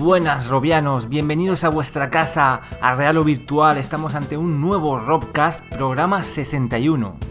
Buenas, Robianos. Bienvenidos a vuestra casa, a Real o Virtual. Estamos ante un nuevo Robcast, programa 61.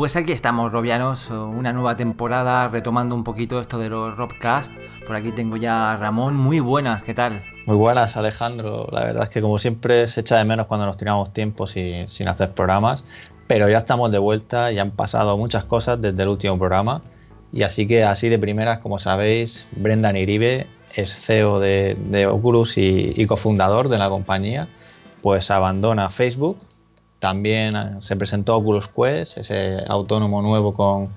Pues aquí estamos, Robianos, una nueva temporada retomando un poquito esto de los Robcast. Por aquí tengo ya a Ramón, muy buenas, ¿qué tal? Muy buenas, Alejandro. La verdad es que como siempre se echa de menos cuando nos tiramos tiempo sin, hacer programas, pero ya estamos de vuelta y han pasado muchas cosas desde el último programa. Y así que así de primeras, como sabéis, Brendan Iribe es CEO de, Oculus y, y, cofundador de la compañía, pues abandona Facebook también eh, se presentó Oculus Quest, ese autónomo nuevo con,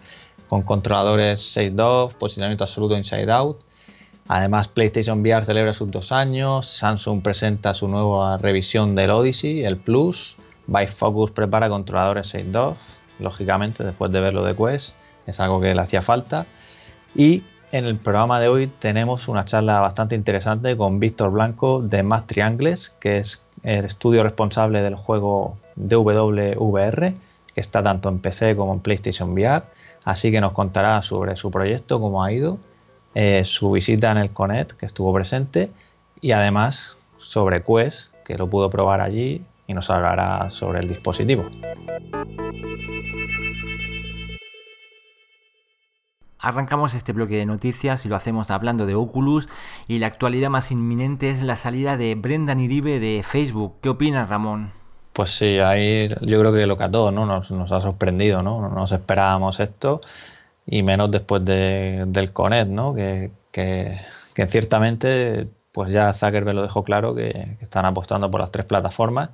controladores 6 DOF, posicionamiento absoluto inside out. Además, PlayStation VR celebra sus dos años, Samsung presenta su nueva revisión del Odyssey, el Plus, Bifocus prepara controladores 6 DOF, lógicamente después de ver lo de Quest, es algo que le hacía falta. Y en el programa de hoy tenemos una charla bastante interesante con Víctor Blanco de Más Triangles, que es el estudio responsable del juego DWVR, que está tanto en PC como en PlayStation VR. Así que nos contará sobre su proyecto, cómo ha ido, eh, su visita en el Connect, que estuvo presente, y además sobre Quest, que lo pudo probar allí y nos hablará sobre el dispositivo. Arrancamos este bloque de noticias y lo hacemos hablando de Oculus y la actualidad más inminente es la salida de Brendan Iribe de Facebook. ¿Qué opinas, Ramón? Pues sí, ahí yo creo que lo que a todos ¿no? nos, ha sorprendido, ¿no? No nos esperábamos esto y menos después del Conet, ¿no? Que, ciertamente pues ya Zuckerberg lo dejó claro que, que están apostando por las tres plataformas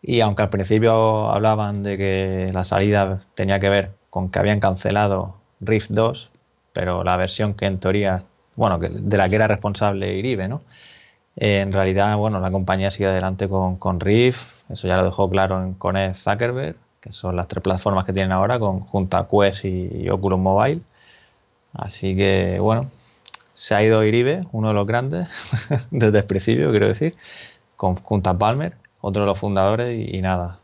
y aunque al principio hablaban de que la salida tenía que ver con que habían cancelado Rift 2, pero la versión que en teoría, bueno, de la que era responsable Iribe, ¿no? Eh, en realidad, bueno, la compañía sigue adelante con, con Rift, eso ya lo dejó claro en, con Zuckerberg, que son las tres plataformas que tienen ahora, con, junto a Quest y, Oculus Mobile. Así que, bueno, se ha ido Iribe, uno de los grandes, desde el principio, quiero decir, con, junto Palmer, otro de los fundadores, y, nada,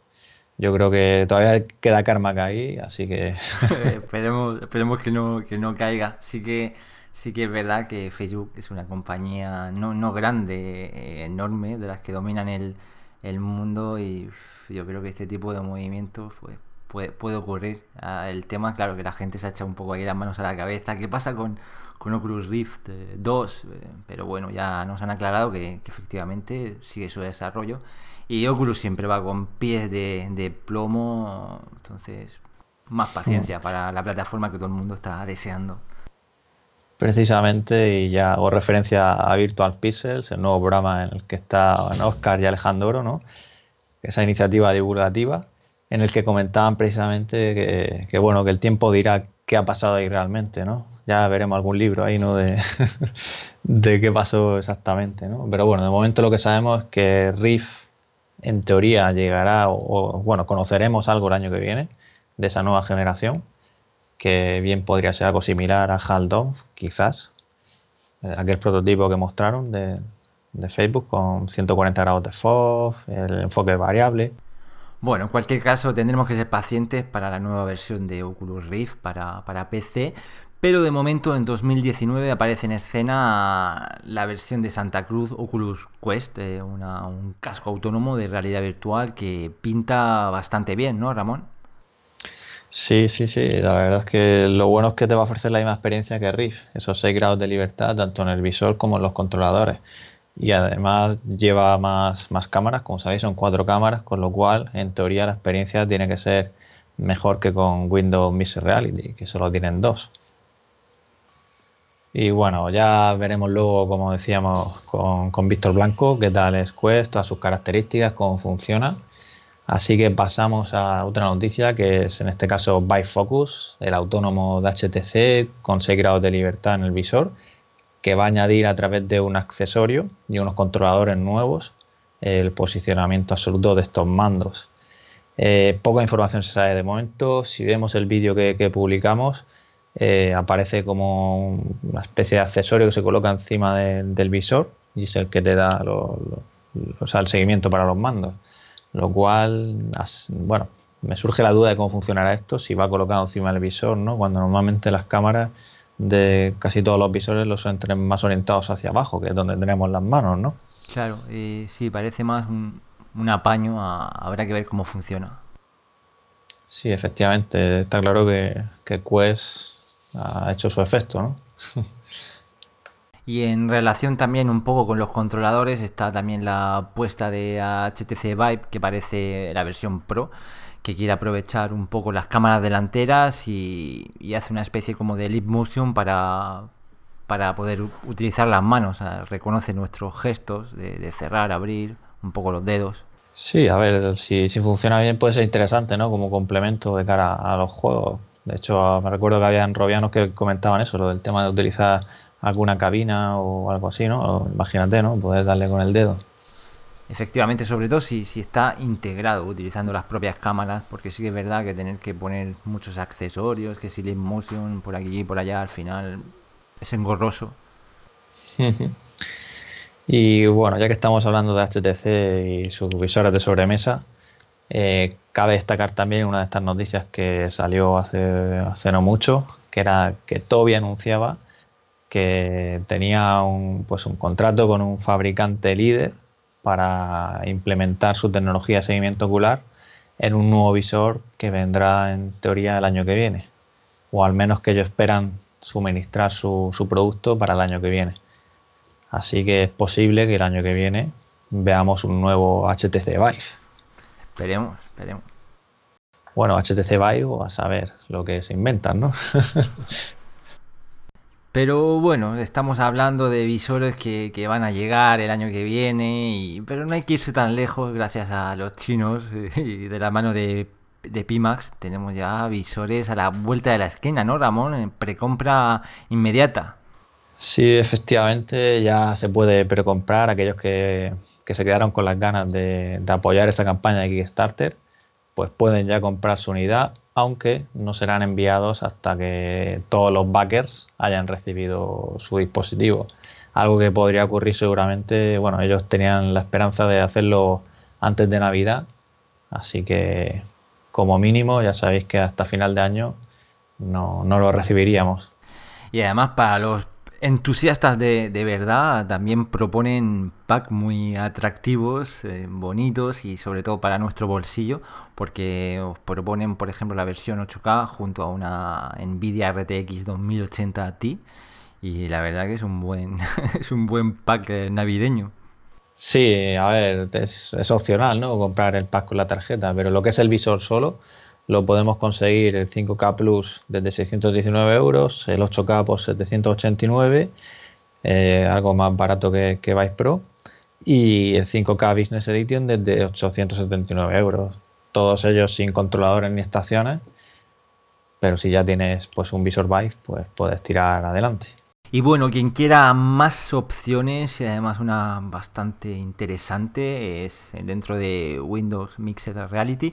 yo creo que todavía queda karma ahí, así que... esperemos, esperemos que no, que no caiga. Sí que, sí que es verdad que Facebook es una compañía no, no grande, eh, enorme, de las que dominan el, el, mundo y yo creo que este tipo de movimientos pues, puede, puede ocurrir. Ah, el tema, claro, que la gente se ha echado un poco ahí las manos a la cabeza. ¿Qué pasa con, con Oculus Rift 2? Eh, pero bueno, ya nos han aclarado que, que efectivamente sigue su desarrollo y Oculus siempre va con pies de, plomo, entonces más paciencia mm. para la plataforma que todo el mundo está deseando. Precisamente, y ya hago referencia a Virtual Pixels, el nuevo programa en el que están Oscar y Alejandro, ¿no? esa iniciativa divulgativa, en el que comentaban precisamente que, bueno, que el tiempo dirá qué ha pasado ahí realmente, ¿no? Ya veremos algún libro ahí, ¿no? De, de qué pasó exactamente, ¿no? Pero bueno, de momento lo que sabemos es que Riff en teoría llegará, o, bueno, conoceremos algo el año que viene de esa nueva generación, que bien podría ser algo similar a Haldon, quizás, eh, aquel prototipo que mostraron de, Facebook con 140 grados de FOV, el enfoque variable. Bueno, en cualquier caso tendremos que ser pacientes para la nueva versión de Oculus Rift para, para PC, pero de momento en 2019 aparece en escena la versión de Santa Cruz Oculus Quest, eh, un casco autónomo de realidad virtual que pinta bastante bien, ¿no, Ramón? Sí, sí, sí. La verdad es que lo bueno es que te va a ofrecer la misma experiencia que Rift, esos 6 grados de libertad tanto en el visor como en los controladores. Y además lleva más, más cámaras, como sabéis son cuatro cámaras, con lo cual en teoría la experiencia tiene que ser mejor que con Windows Mixed Reality, que solo tienen dos. Y bueno, ya veremos luego, como decíamos, con, con Víctor Blanco, qué tal es Quest, todas sus características, cómo funciona. Así que pasamos a otra noticia que es en este caso Bifocus, el autónomo de HTC con 6 grados de libertad en el visor, que va a añadir a través de un accesorio y unos controladores nuevos el posicionamiento absoluto de estos mandos. Eh, poca información se sabe de momento. Si vemos el vídeo que, publicamos, eh, aparece como una especie de accesorio que se coloca encima del visor y es el que te da el seguimiento para los mandos. Lo cual, bueno, me surge la duda de cómo funcionará esto, si va colocado encima del visor, ¿no? Cuando normalmente las cámaras de casi todos los visores los suelen más orientados hacia abajo, que es donde tenemos las manos, ¿no? Claro, eh, sí, parece más un, apaño, habrá que ver cómo funciona. Sí, efectivamente, está claro que, que Quest ha hecho su efecto, ¿no? Y en relación también un poco con los controladores está también la puesta de HTC Vive, que parece la versión Pro, que quiere aprovechar un poco las cámaras delanteras y, hace una especie como de lip motion para, para poder utilizar las manos. reconoce nuestros gestos de, cerrar, abrir, un poco los dedos. Sí, a ver, si, si funciona bien puede ser interesante, ¿no? Como complemento de cara a los juegos. De hecho, me recuerdo que habían robianos que comentaban eso, lo del tema de utilizar alguna cabina o algo así, ¿no? imagínate, ¿no? Poder darle con el dedo. Efectivamente, sobre todo si, si está integrado utilizando las propias cámaras, porque sí que es verdad que tener que poner muchos accesorios, que si motion por aquí y por allá, al final es engorroso. y bueno, ya que estamos hablando de HTC y sus visores de sobremesa, eh, cabe destacar también una de estas noticias que salió hace, no mucho, que era que Toby anunciaba que tenía un, pues un contrato con un fabricante líder para implementar su tecnología de seguimiento ocular en un nuevo visor que vendrá en teoría el año que viene, o al menos que ellos esperan suministrar su, su producto para el año que viene. Así que es posible que el año que viene veamos un nuevo HTC Vive. Esperemos, esperemos. Bueno, HTC Vive, a saber lo que se inventan, ¿no? Pero bueno, estamos hablando de visores que, van a llegar el año que viene, y, pero no hay que irse tan lejos gracias a los chinos y de la mano de, de Pimax. Tenemos ya visores a la vuelta de la esquina, ¿no, Ramón? En precompra inmediata. Sí, efectivamente, ya se puede precomprar aquellos que, que se quedaron con las ganas de, apoyar esa campaña de Kickstarter pues pueden ya comprar su unidad, aunque no serán enviados hasta que todos los backers hayan recibido su dispositivo. Algo que podría ocurrir seguramente, bueno, ellos tenían la esperanza de hacerlo antes de Navidad, así que como mínimo ya sabéis que hasta final de año no, no lo recibiríamos. Y además para los entusiastas de, verdad también proponen packs muy atractivos, eh, bonitos y sobre todo para nuestro bolsillo, porque os proponen, por ejemplo, la versión 8K junto a una Nvidia RTX 2080 Ti y la verdad que es un buen es un buen pack eh, navideño. Sí, a ver, es, es opcional, ¿no? Comprar el pack con la tarjeta, pero lo que es el visor solo, lo podemos conseguir el 5K Plus desde 619 euros, el 8K por 789, eh, algo más barato que, que Vice Pro, y el 5K Business Edition desde 879 euros. Todos ellos sin controladores ni estaciones, pero si ya tienes pues un visor Vive, pues puedes tirar adelante. Y bueno, quien quiera más opciones y además una bastante interesante es dentro de Windows Mixed Reality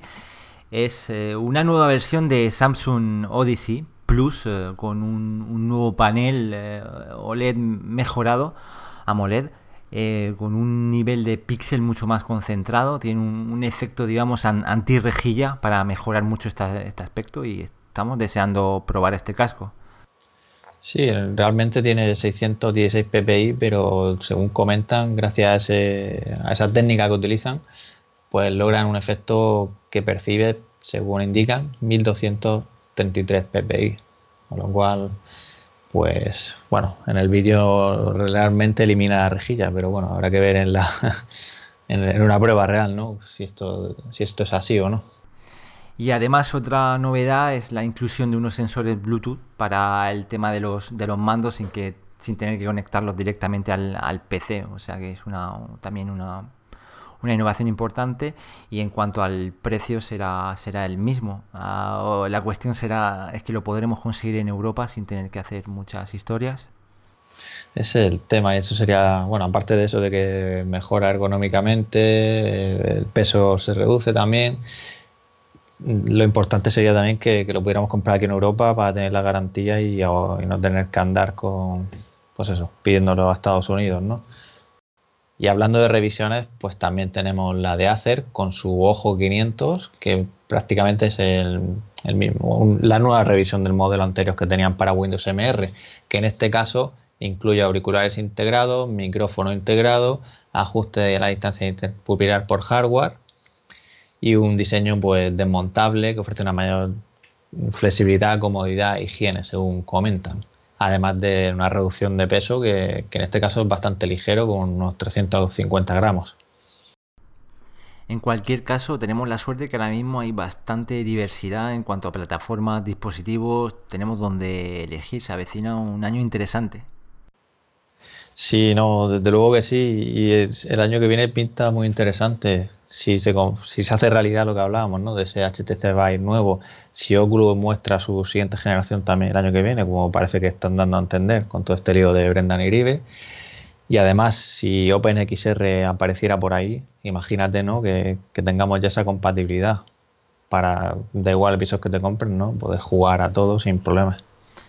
es eh, una nueva versión de Samsung Odyssey Plus eh, con un, nuevo panel eh, OLED mejorado, AMOLED, con un nivel de píxel mucho más concentrado, tiene un, efecto, digamos, anti-rejilla para mejorar mucho este aspecto y estamos deseando probar este casco. Sí, realmente tiene 616 ppi, pero según comentan, gracias a, a esa técnica que utilizan, pues logran un efecto que percibe, según indican, 1233 ppi. Con lo cual, pues bueno, en el vídeo realmente elimina la rejilla, pero bueno, habrá que ver en la en una prueba real, ¿no? Si esto, si esto es así o no. Y además otra novedad es la inclusión de unos sensores Bluetooth para el tema de los, de los mandos sin que sin tener que conectarlos directamente al, PC. O sea que es una, también una, una innovación importante y en cuanto al precio será, será el mismo. Ah, la cuestión será, es que lo podremos conseguir en Europa sin tener que hacer muchas historias. Es el tema y eso sería, bueno, aparte de eso de que mejora ergonómicamente, el peso se reduce también, lo importante sería también que, lo pudiéramos comprar aquí en Europa para tener la garantía y, no tener que andar con, pues eso, pidiéndolo a Estados Unidos, ¿no? Y hablando de revisiones, pues también tenemos la de Acer con su Ojo 500, que prácticamente es el, mismo, la nueva revisión del modelo anterior que tenían para Windows MR, que en este caso incluye auriculares integrados, micrófono integrado, ajuste de la distancia interpupilar por hardware y un diseño pues desmontable que ofrece una mayor flexibilidad, comodidad, higiene, según comentan. Además de una reducción de peso que, que en este caso es bastante ligero, con unos 350 gramos. En cualquier caso, tenemos la suerte que ahora mismo hay bastante diversidad en cuanto a plataformas, dispositivos, tenemos donde elegir, se avecina un año interesante. Sí, no, desde luego que sí. Y el año que viene pinta muy interesante. Si se, si se hace realidad lo que hablábamos, ¿no? De ese HTC Vive nuevo, si Oculus muestra su siguiente generación también el año que viene, como parece que están dando a entender con todo este lío de Brendan Grieve. Y además, si OpenXR apareciera por ahí, imagínate, ¿no? Que, que tengamos ya esa compatibilidad para, da igual el que te compren, ¿no? Poder jugar a todo sin problemas.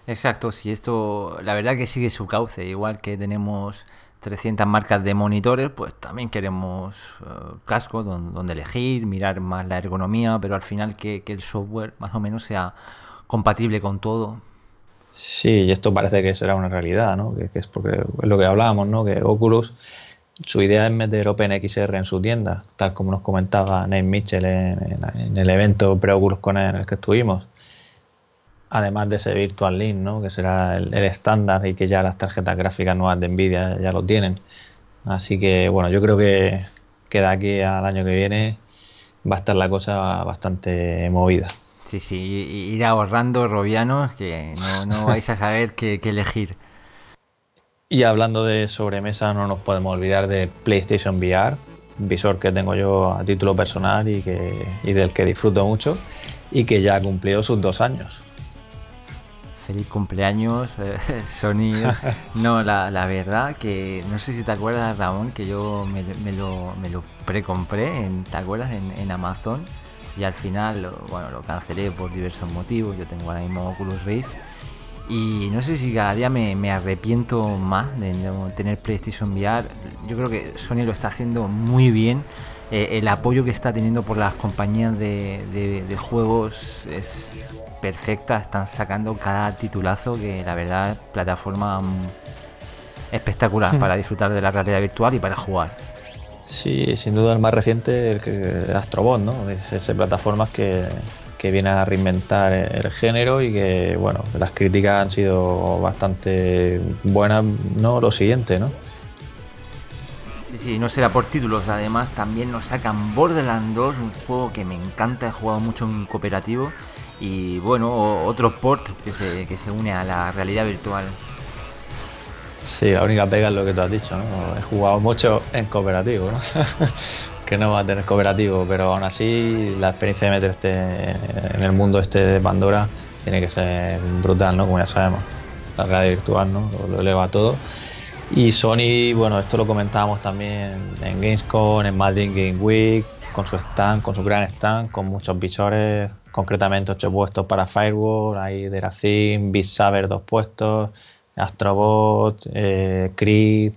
Exacto, si esto, la verdad que sigue su cauce, igual que tenemos 300 marcas de monitores, pues también queremos uh, cascos donde, elegir, mirar más la ergonomía, pero al final que, el software más o menos sea compatible con todo. Sí, y esto parece que será una realidad, ¿no? Que, es porque es lo que hablábamos, ¿no? Que Oculus, su idea es meter OpenXR en su tienda, tal como nos comentaba Nate Mitchell en, el evento pre-Oculus con en el que estuvimos además de ese Virtual Link, ¿no? que será el, estándar y que ya las tarjetas gráficas nuevas de Nvidia ya lo tienen. Así que bueno, yo creo que, que de aquí al año que viene va a estar la cosa bastante movida. Sí, sí, ir ahorrando robianos que no, vais a saber qué, elegir. Y hablando de sobremesa, no nos podemos olvidar de PlayStation VR, visor que tengo yo a título personal y, que, y del que disfruto mucho y que ya ha cumplido sus dos años feliz cumpleaños, eh, Sony. No, la, la, verdad que no sé si te acuerdas, Ramón, que yo me, lo, me lo precompré, en, ¿te acuerdas? En, Amazon. Y al final, bueno, lo cancelé por diversos motivos. Yo tengo ahora mismo Oculus Rift. Y no sé si cada día me, arrepiento más de no tener PlayStation VR. Yo creo que Sony lo está haciendo muy bien. Eh, el apoyo que está teniendo por las compañías de, de juegos es perfecta, están sacando cada titulazo que la verdad plataforma mm, espectacular para disfrutar de la realidad virtual y para jugar. Sí, sin duda el más reciente, el que Astrobot, ¿no? Es esa plataforma que, que viene a reinventar el género y que, bueno, las críticas han sido bastante buenas, ¿no? Lo siguiente, ¿no? Sí, sí, no será por títulos, además también nos sacan Borderlands 2, un juego que me encanta, he jugado mucho en cooperativo y bueno, otro port que se, que se une a la realidad virtual. Sí, la única pega es lo que tú has dicho, ¿no? He jugado mucho en cooperativo, que no va a tener cooperativo, pero aún así la experiencia de meterte en el mundo este de Pandora tiene que ser brutal, ¿no? Como ya sabemos, la realidad virtual, ¿no? Lo eleva todo. Y Sony, bueno, esto lo comentábamos también en Gamescom, en Madrid Game Week, con su stand, con su gran stand, con muchos visores, concretamente 8 puestos para Firewall, hay Deracin, Beat Saber 2 puestos, Astrobot, eh, Creed,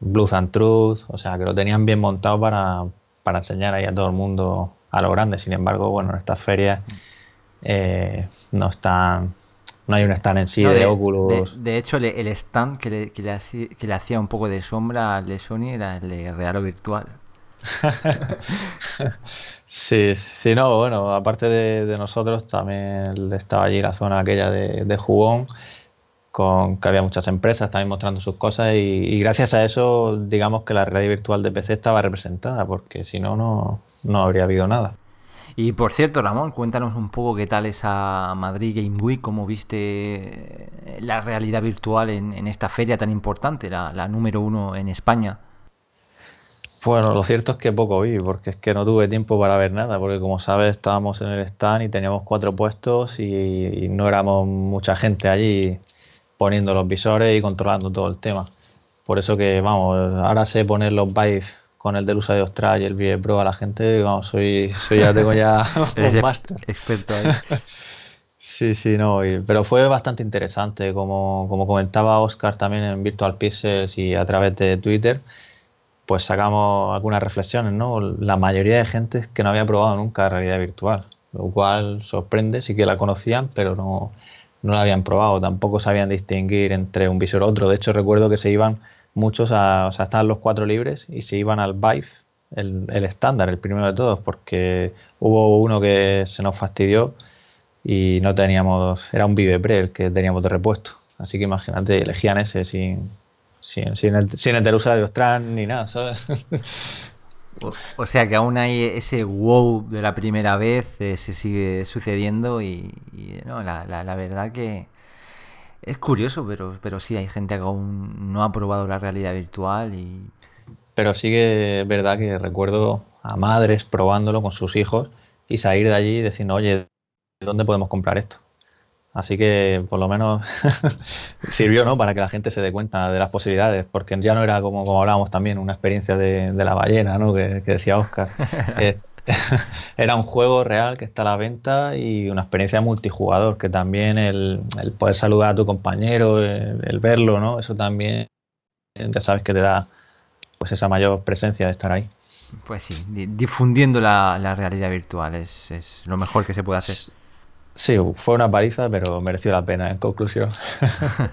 Blues and Truth, o sea que lo tenían bien montado para, enseñar ahí a todo el mundo a lo grande. Sin embargo, bueno, en estas ferias eh, no están. No hay un stand en sí de, Oculus. De, hecho, el, stand que le, que, le hacía, un poco de sombra al de Sony era el de Real o Virtual. sí, sí, no, bueno, aparte de, nosotros, también estaba allí la zona aquella de, jugón, con que había muchas empresas también mostrando sus cosas y, gracias a eso, digamos que la realidad virtual de PC estaba representada, porque si no, no, habría habido nada. Y por cierto, Ramón, cuéntanos un poco qué tal esa Madrid Game Week, cómo viste la realidad virtual en, esta feria tan importante, la número uno en España. Bueno, lo cierto es que poco vi, porque es que no tuve tiempo para ver nada, porque como sabes estábamos en el stand y teníamos cuatro puestos y, no éramos mucha gente allí poniendo los visores y controlando todo el tema. Por eso que, vamos, ahora sé poner los Vive con el del uso de Ostral y el Vive Pro a la gente, vamos, soy, soy ya tengo ya un máster. Experto ahí. Sí, sí, no, pero fue bastante interesante, como, como comentaba Oscar también en Virtual Pieces y a través de Twitter, pues sacamos algunas reflexiones, ¿no? La mayoría de gente que no había probado nunca realidad virtual, lo cual sorprende, sí que la conocían, pero no, no la habían probado, tampoco sabían distinguir entre un visor u otro. De hecho, recuerdo que se iban muchos a, o sea, estaban los cuatro libres y se iban al Vive, el, el estándar, el primero de todos, porque hubo uno que se nos fastidió y no teníamos, era un Vive Pre el que teníamos de repuesto. Así que imagínate, elegían ese sin, sin, sin, el, sin el de Ostran ni nada, ¿sabes? O, sea que aún hay ese wow de la primera vez, eh, se sigue sucediendo y, no, la, la, verdad que es curioso, pero, pero sí hay gente que aún no ha probado la realidad virtual y... Pero sí que es verdad que recuerdo a madres probándolo con sus hijos y salir de allí diciendo, oye, ¿dónde podemos comprar esto? Así que por lo menos sirvió ¿no? para que la gente se dé cuenta de las posibilidades, porque ya no era como, como hablábamos también, una experiencia de, la ballena, ¿no? que, decía Oscar. era un juego real que está a la venta y una experiencia multijugador, que también el, poder saludar a tu compañero, el, verlo, ¿no? eso también ya sabes que te da pues esa mayor presencia de estar ahí. Pues sí, difundiendo la, realidad virtual es, es, lo mejor que se puede hacer. Sí, fue una paliza, pero mereció la pena en conclusión.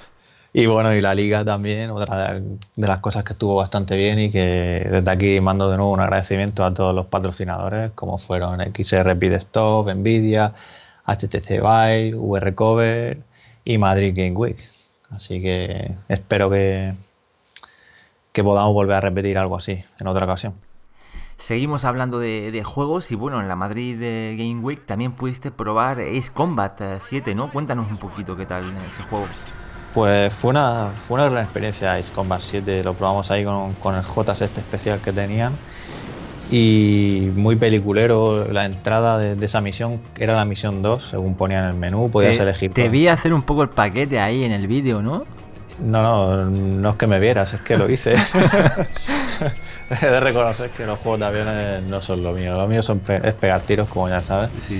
y bueno, y la liga también, otra de las cosas que estuvo bastante bien y que desde aquí mando de nuevo un agradecimiento a todos los patrocinadores, como fueron XR Stop, Nvidia, HTC Vive, VRCover y Madrid Game Week. Así que espero que, que podamos volver a repetir algo así en otra ocasión. Seguimos hablando de, juegos y bueno, en la Madrid Game Week también pudiste probar Ace Combat 7, eh, ¿no? Cuéntanos un poquito qué tal ese juego. Pues fue una, fue una gran experiencia Ace Combat 7, lo probamos ahí con, con el JS este especial que tenían y muy peliculero la entrada de, esa misión, era la misión 2, según ponía en el menú, podías elegir. Te vi hacer un poco el paquete ahí en el vídeo, ¿no? No, no, no es que me vieras, es que lo hice. He de reconocer que los juegos de aviones no son lo mío. Lo mío son es pegar tiros, como ya sabes.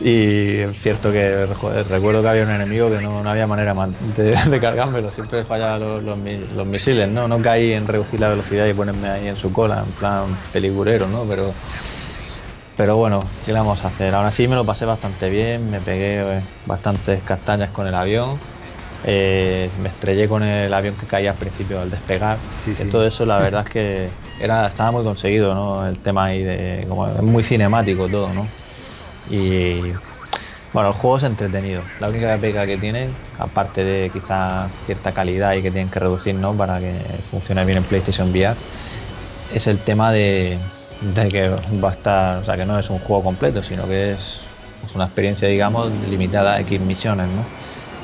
y, es cierto que recuerdo que había un enemigo que no, había manera de, de, cargármelo. Siempre fallaban los, misiles, ¿no? No caí en reducir la velocidad y ponerme ahí en su cola, en plan peliculero, ¿no? Pero, pero bueno, ¿qué le vamos a hacer? Aún así me lo pasé bastante bien, me pegué eh, bastantes castañas con el avión eh, me estrellé con el avión que caía al principio al despegar. Todo eso la verdad es que era, estaba muy conseguido, ¿no? El tema ahí de. Como, es muy cinemático todo, ¿no? Y bueno, el juego es entretenido. La única pega que tiene, aparte de quizá cierta calidad y que tienen que reducir, ¿no? Para que funcione bien en PlayStation VR, es el tema de, que va a estar, o sea, que no es un juego completo, sino que es, es una experiencia, digamos, limitada a X misiones, ¿no?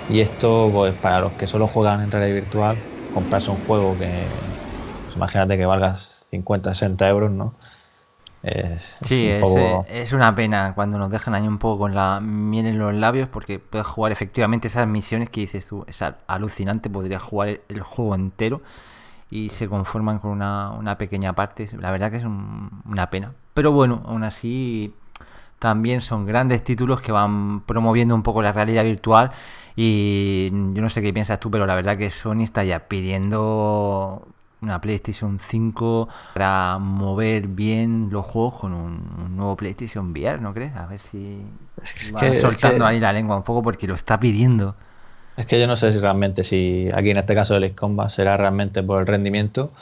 Y esto, pues para los que solo juegan en realidad virtual, comprarse un juego que, pues, imagínate que valgas 50, 60 euros, ¿no? sí, es, una pena cuando nos dejan ahí un poco con la miel en los labios porque puedes jugar efectivamente esas misiones que dices tú, es alucinante, podrías jugar el juego entero y se conforman con una, pequeña parte, la verdad que es una pena. Pero bueno, aún así también son grandes títulos que van promoviendo un poco la realidad virtual y yo no sé qué piensas tú, pero la verdad que Sony está ya pidiendo una PlayStation 5 para mover bien los juegos con un, nuevo PlayStation VR, ¿no crees? A ver si va soltando ahí la lengua un poco porque lo está pidiendo. Es que yo no sé si realmente, si aquí en este caso el Combat será realmente por el rendimiento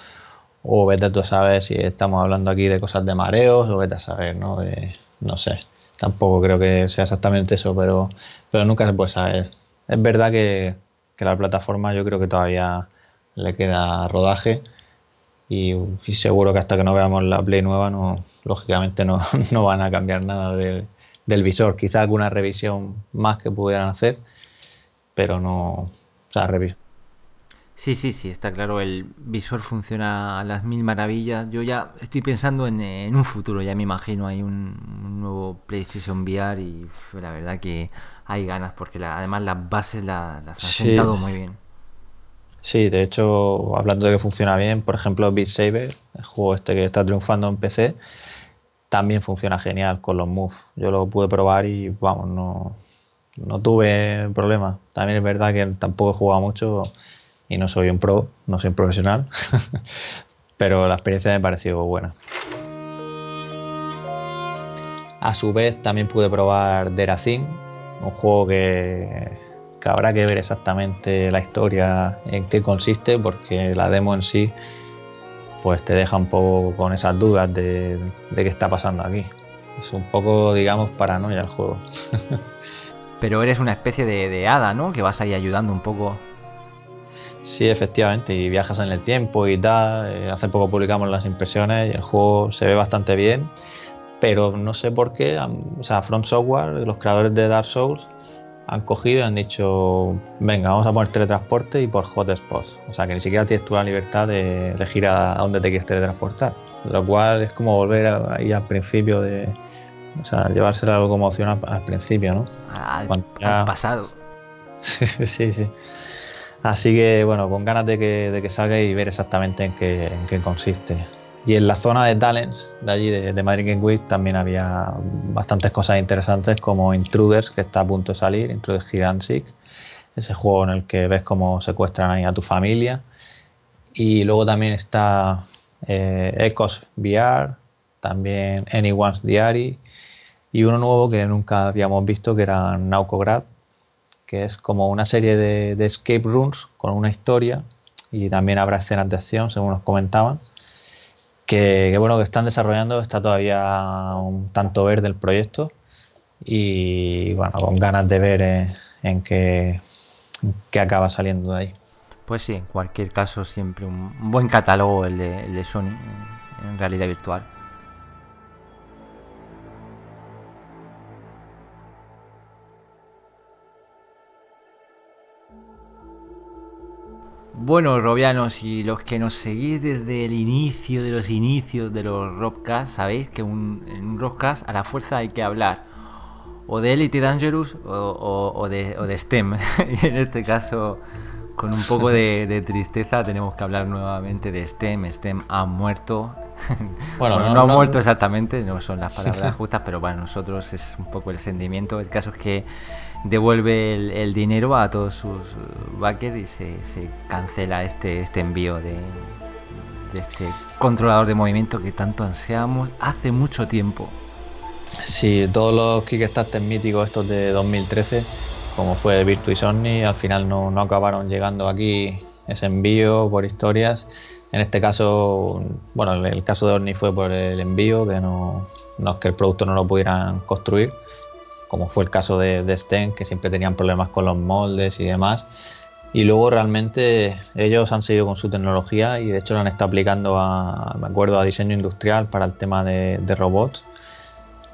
o vete tú a saber si estamos hablando aquí de cosas de mareos o vete a saber, ¿no? De, no sé, tampoco creo que sea exactamente eso, pero, pero nunca se puede saber. Es verdad que, la plataforma yo creo que todavía le queda rodaje y, seguro que hasta que no veamos la Play nueva, no, lógicamente no, van a cambiar nada del, visor. Quizá alguna revisión más que pudieran hacer, pero no. O sea, revisión. Sí, sí, sí, está claro. El visor funciona a las mil maravillas. Yo ya estoy pensando en, un futuro, ya me imagino hay un, nuevo PlayStation VR y la verdad que hay ganas porque además las bases las, las han sentado muy bien. Sí, de hecho, hablando de que funciona bien, por ejemplo, Beat Saber, el juego este que está triunfando en PC, también funciona genial con los moves. Yo lo pude probar y vamos, no, no tuve problema. También es verdad que tampoco he jugado mucho y no soy un pro, no soy un profesional, pero la experiencia me pareció buena. A su vez también pude probar Deracin, un juego que que habrá que ver exactamente la historia en qué consiste, porque la demo en sí pues te deja un poco con esas dudas de, qué está pasando aquí. Es un poco, digamos, paranoia el juego. Pero eres una especie de, hada, ¿no? Que vas ahí ayudando un poco. Sí, efectivamente, y viajas en el tiempo y tal. Eh, hace poco publicamos las impresiones y el juego se ve bastante bien, pero no sé por qué, o sea, Front Software, los creadores de Dark Souls, han cogido y han dicho, venga, vamos a poner teletransporte y por hotspots. O sea, que ni siquiera tienes tú la libertad de elegir a, dónde te quieres teletransportar. Lo cual es como volver ahí al principio de... O sea, llevarse la locomoción al, principio, ¿no? Al, pasado. sí, sí, sí. Así que, bueno, con ganas de que, de que salga y ver exactamente en qué, en qué consiste. Y en la zona de Talents, de allí de, Madrid Game Week, también había bastantes cosas interesantes como Intruders, que está a punto de salir, Intruders Gigantic, ese juego en el que ves cómo secuestran a tu familia. Y luego también está eh, VR, también Anyone's Diary y uno nuevo que nunca habíamos visto que era Naukograd, que es como una serie de, de escape rooms con una historia y también habrá escenas de acción, según nos comentaban que, bueno que están desarrollando, está todavía un tanto verde el proyecto y bueno, con ganas de ver eh, en, qué, acaba saliendo de ahí. Pues sí, en cualquier caso siempre un, buen catálogo el de, el de Sony en realidad virtual. Bueno, Robianos y los que nos seguís desde el inicio de los inicios de los Robcast, sabéis que un, en un Robcast a la fuerza hay que hablar o de Elite Dangerous o, de, o de, STEM. y en este caso, con un poco de, tristeza, tenemos que hablar nuevamente de STEM. STEM ha muerto. Bueno, no, ha muerto exactamente, no son las palabras justas, pero para nosotros es un poco el sentimiento. El caso es que devuelve el, dinero a todos sus backers y se, cancela este, este envío de, este controlador de movimiento que tanto ansiamos hace mucho tiempo. Sí, todos los Kickstarter míticos estos de 2013, como fue Virtuis Omni, al final no, acabaron llegando aquí ese envío por historias. En este caso, bueno, el caso de Omni fue por el envío, que no, no es que el producto no lo pudieran construir, como fue el caso de, de Sten, que siempre tenían problemas con los moldes y demás. Y luego realmente ellos han seguido con su tecnología y de hecho lo han estado aplicando a, me acuerdo, a diseño industrial para el tema de, robots.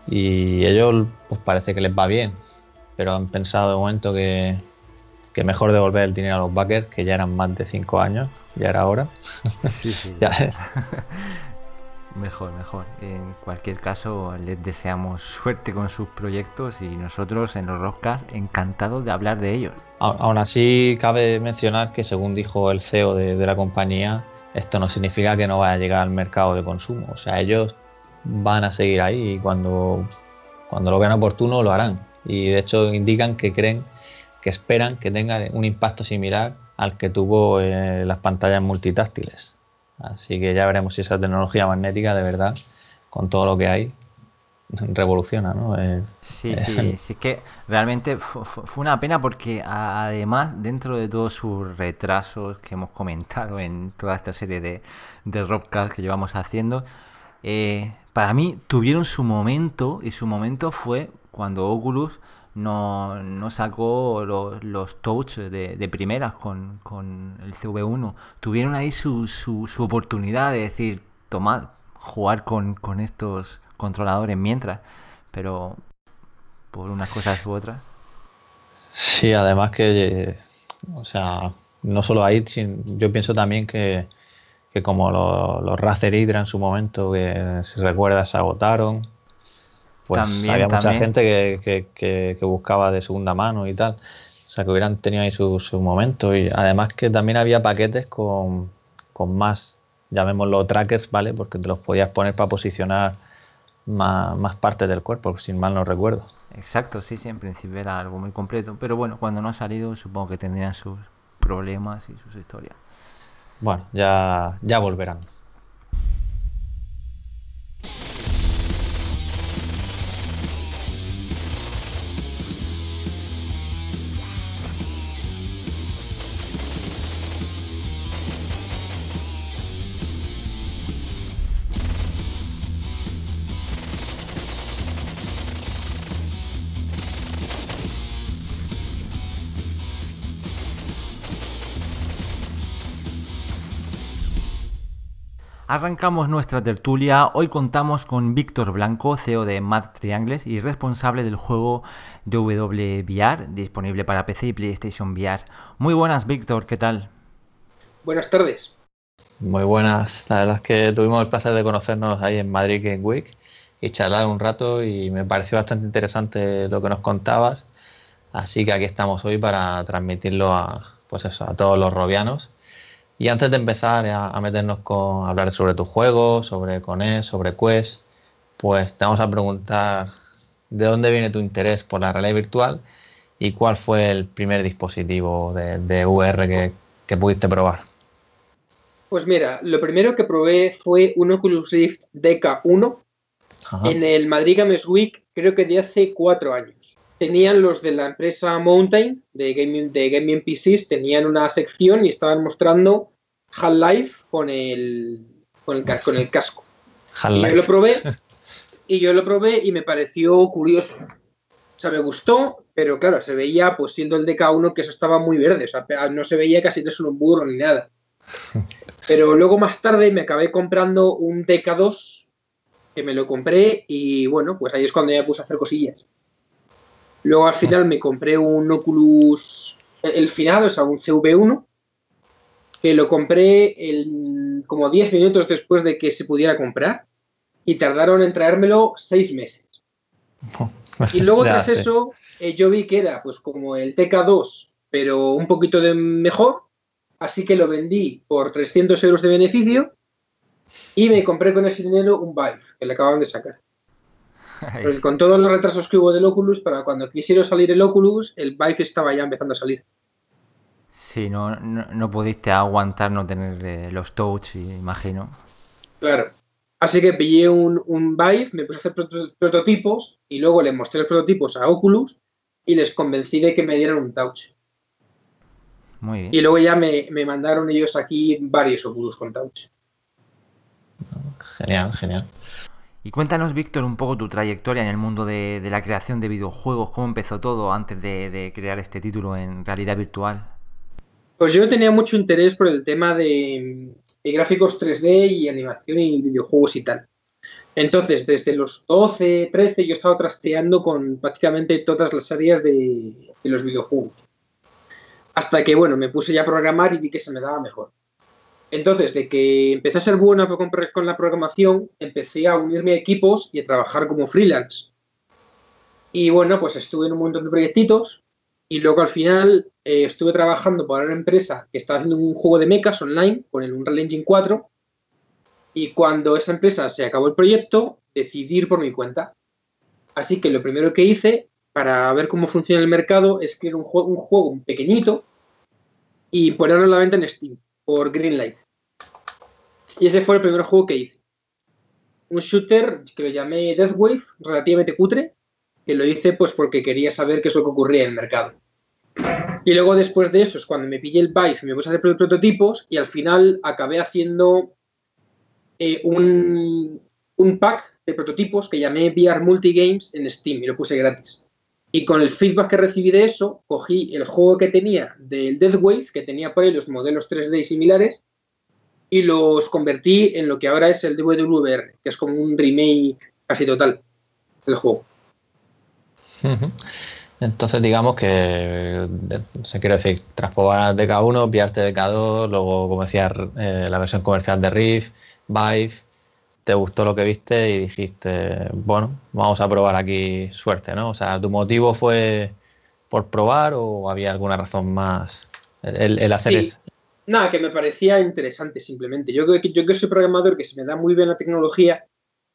Y ellos pues parece que les va bien, pero han pensado de momento que, que mejor devolver el dinero a los backers, que ya eran más de 5 años, ya era hora. Sí, sí. Mejor, mejor. En cualquier caso, les deseamos suerte con sus proyectos y nosotros en los Rockcast encantados de hablar de ellos. Aún así, cabe mencionar que según dijo el CEO de, la compañía, esto no significa que no vaya a llegar al mercado de consumo. O sea, ellos van a seguir ahí y cuando, cuando lo vean oportuno lo harán. Y de hecho indican que creen, que esperan que tenga un impacto similar al que tuvo eh, las pantallas multitáctiles. Así que ya veremos si esa tecnología magnética de verdad, con todo lo que hay, revoluciona, ¿no? Eh, sí, sí, sí, es que realmente fue, una pena porque además dentro de todos sus retrasos que hemos comentado en toda esta serie de, de que llevamos haciendo, eh, para mí tuvieron su momento y su momento fue cuando Oculus no, sacó los, los touch de, primeras con, con, el CV1. Tuvieron ahí su, su, su oportunidad de decir, tomad, jugar con, con, estos controladores mientras, pero por unas cosas u otras. Sí, además que, o sea, no solo ahí, yo pienso también que, que como los, los Razer Hydra en su momento, que si recuerdas, se agotaron pues había mucha gente que, buscaba de segunda mano y tal. O sea, que hubieran tenido ahí su, su momento. Y además que también había paquetes con, con más, llamémoslo trackers, ¿vale? Porque te los podías poner para posicionar más, más partes del cuerpo, sin mal no recuerdo. Exacto, sí, sí, en principio era algo muy completo. Pero bueno, cuando no ha salido, supongo que tendrían sus problemas y sus historias. Bueno, ya, ya volverán. Arrancamos nuestra tertulia. Hoy contamos con Víctor Blanco, CEO de Mad Triangles y responsable del juego WVR, disponible para PC y PlayStation VR. Muy buenas, Víctor, ¿qué tal? Buenas tardes. Muy buenas. La verdad es que tuvimos el placer de conocernos ahí en Madrid Game Week y charlar un rato y me pareció bastante interesante lo que nos contabas. Así que aquí estamos hoy para transmitirlo a, pues eso, a todos los robianos y antes de empezar a, meternos con hablar sobre tu juego, sobre Cones, sobre Quest, pues te vamos a preguntar de dónde viene tu interés por la realidad virtual y cuál fue el primer dispositivo de, VR que, pudiste probar. Pues mira, lo primero que probé fue un Oculus Rift DK1 en el Madrid Games Week, creo que de hace cuatro años. Tenían los de la empresa Mountain de Gaming, de Gaming PCs, tenían una sección y estaban mostrando Half-Life con el, con el, con el casco. Y yo lo probé y yo lo probé y me pareció curioso. O sea, me gustó, pero claro, se veía, pues siendo el DK1, que eso estaba muy verde. O sea, no se veía casi de solo un burro ni nada. Pero luego más tarde me acabé comprando un DK2, que me lo compré y bueno, pues ahí es cuando ya puse a hacer cosillas. Luego al final me compré un Oculus, el final, o sea, un CV1, que lo compré como 10 minutos después de que se pudiera comprar y tardaron en traérmelo 6 meses. Y luego tras eso eh, yo vi que era pues como el TK2, pero un poquito de mejor, así que lo vendí por 300 euros de beneficio y me compré con ese dinero un Vive, que le acaban de sacar. Con todos los retrasos que hubo del Oculus, para cuando quisiera salir el Oculus, el Vive estaba ya empezando a salir. Sí, no, no, pudiste aguantar no tener eh, los touch, imagino. Claro. Así que pillé un, un Vive, me puse a hacer prototipos y luego le mostré los prototipos a Oculus y les convencí de que me dieran un touch. Muy bien. Y luego ya me, me mandaron ellos aquí varios Oculus con touch. Genial, genial. Y cuéntanos, Víctor, un poco tu trayectoria en el mundo de, la creación de videojuegos, cómo empezó todo antes de, crear este título en realidad virtual. Pues yo tenía mucho interés por el tema de, gráficos 3D y animación y videojuegos y tal. Entonces, desde los 12, 13, yo he estado trasteando con prácticamente todas las áreas de, de los videojuegos. Hasta que, bueno, me puse ya a programar y vi que se me daba mejor. Entonces, de que empecé a ser bueno con la programación, empecé a unirme a equipos y a trabajar como freelance. Y bueno, pues estuve en un montón de proyectitos y luego al final eh, estuve trabajando para una empresa que estaba haciendo un juego de mechas online con el Unreal Engine 4 y cuando esa empresa se acabó el proyecto, decidí ir por mi cuenta. Así que lo primero que hice para ver cómo funciona el mercado es crear un juego, un juego pequeñito y ponerlo a la venta en Steam por Greenlight. Y ese fue el primer juego que hice. Un shooter que lo llamé Deathwave, relativamente cutre, que lo hice pues porque quería saber qué es lo que ocurría en el mercado. Y luego después de eso es cuando me pillé el Vive me puse a hacer prototipos y al final acabé haciendo eh, un, un pack de prototipos que llamé VR Multigames en Steam y lo puse gratis. Y con el feedback que recibí de eso, cogí el juego que tenía del Deathwave, que tenía por ahí los modelos 3D similares, y los convertí en lo que ahora es el DWR, que es como un remake casi total del juego. Entonces, digamos que se quiere decir, transformar DK1, pillarte DK2, luego, como decía, eh, la versión comercial de Rift, Vive, te gustó lo que viste y dijiste, bueno, vamos a probar aquí suerte, ¿no? O sea, tu motivo fue por probar o había alguna razón más el, hacer Sí. eso? Nada, que me parecía interesante simplemente. Yo que, yo que soy programador, que se me da muy bien la tecnología,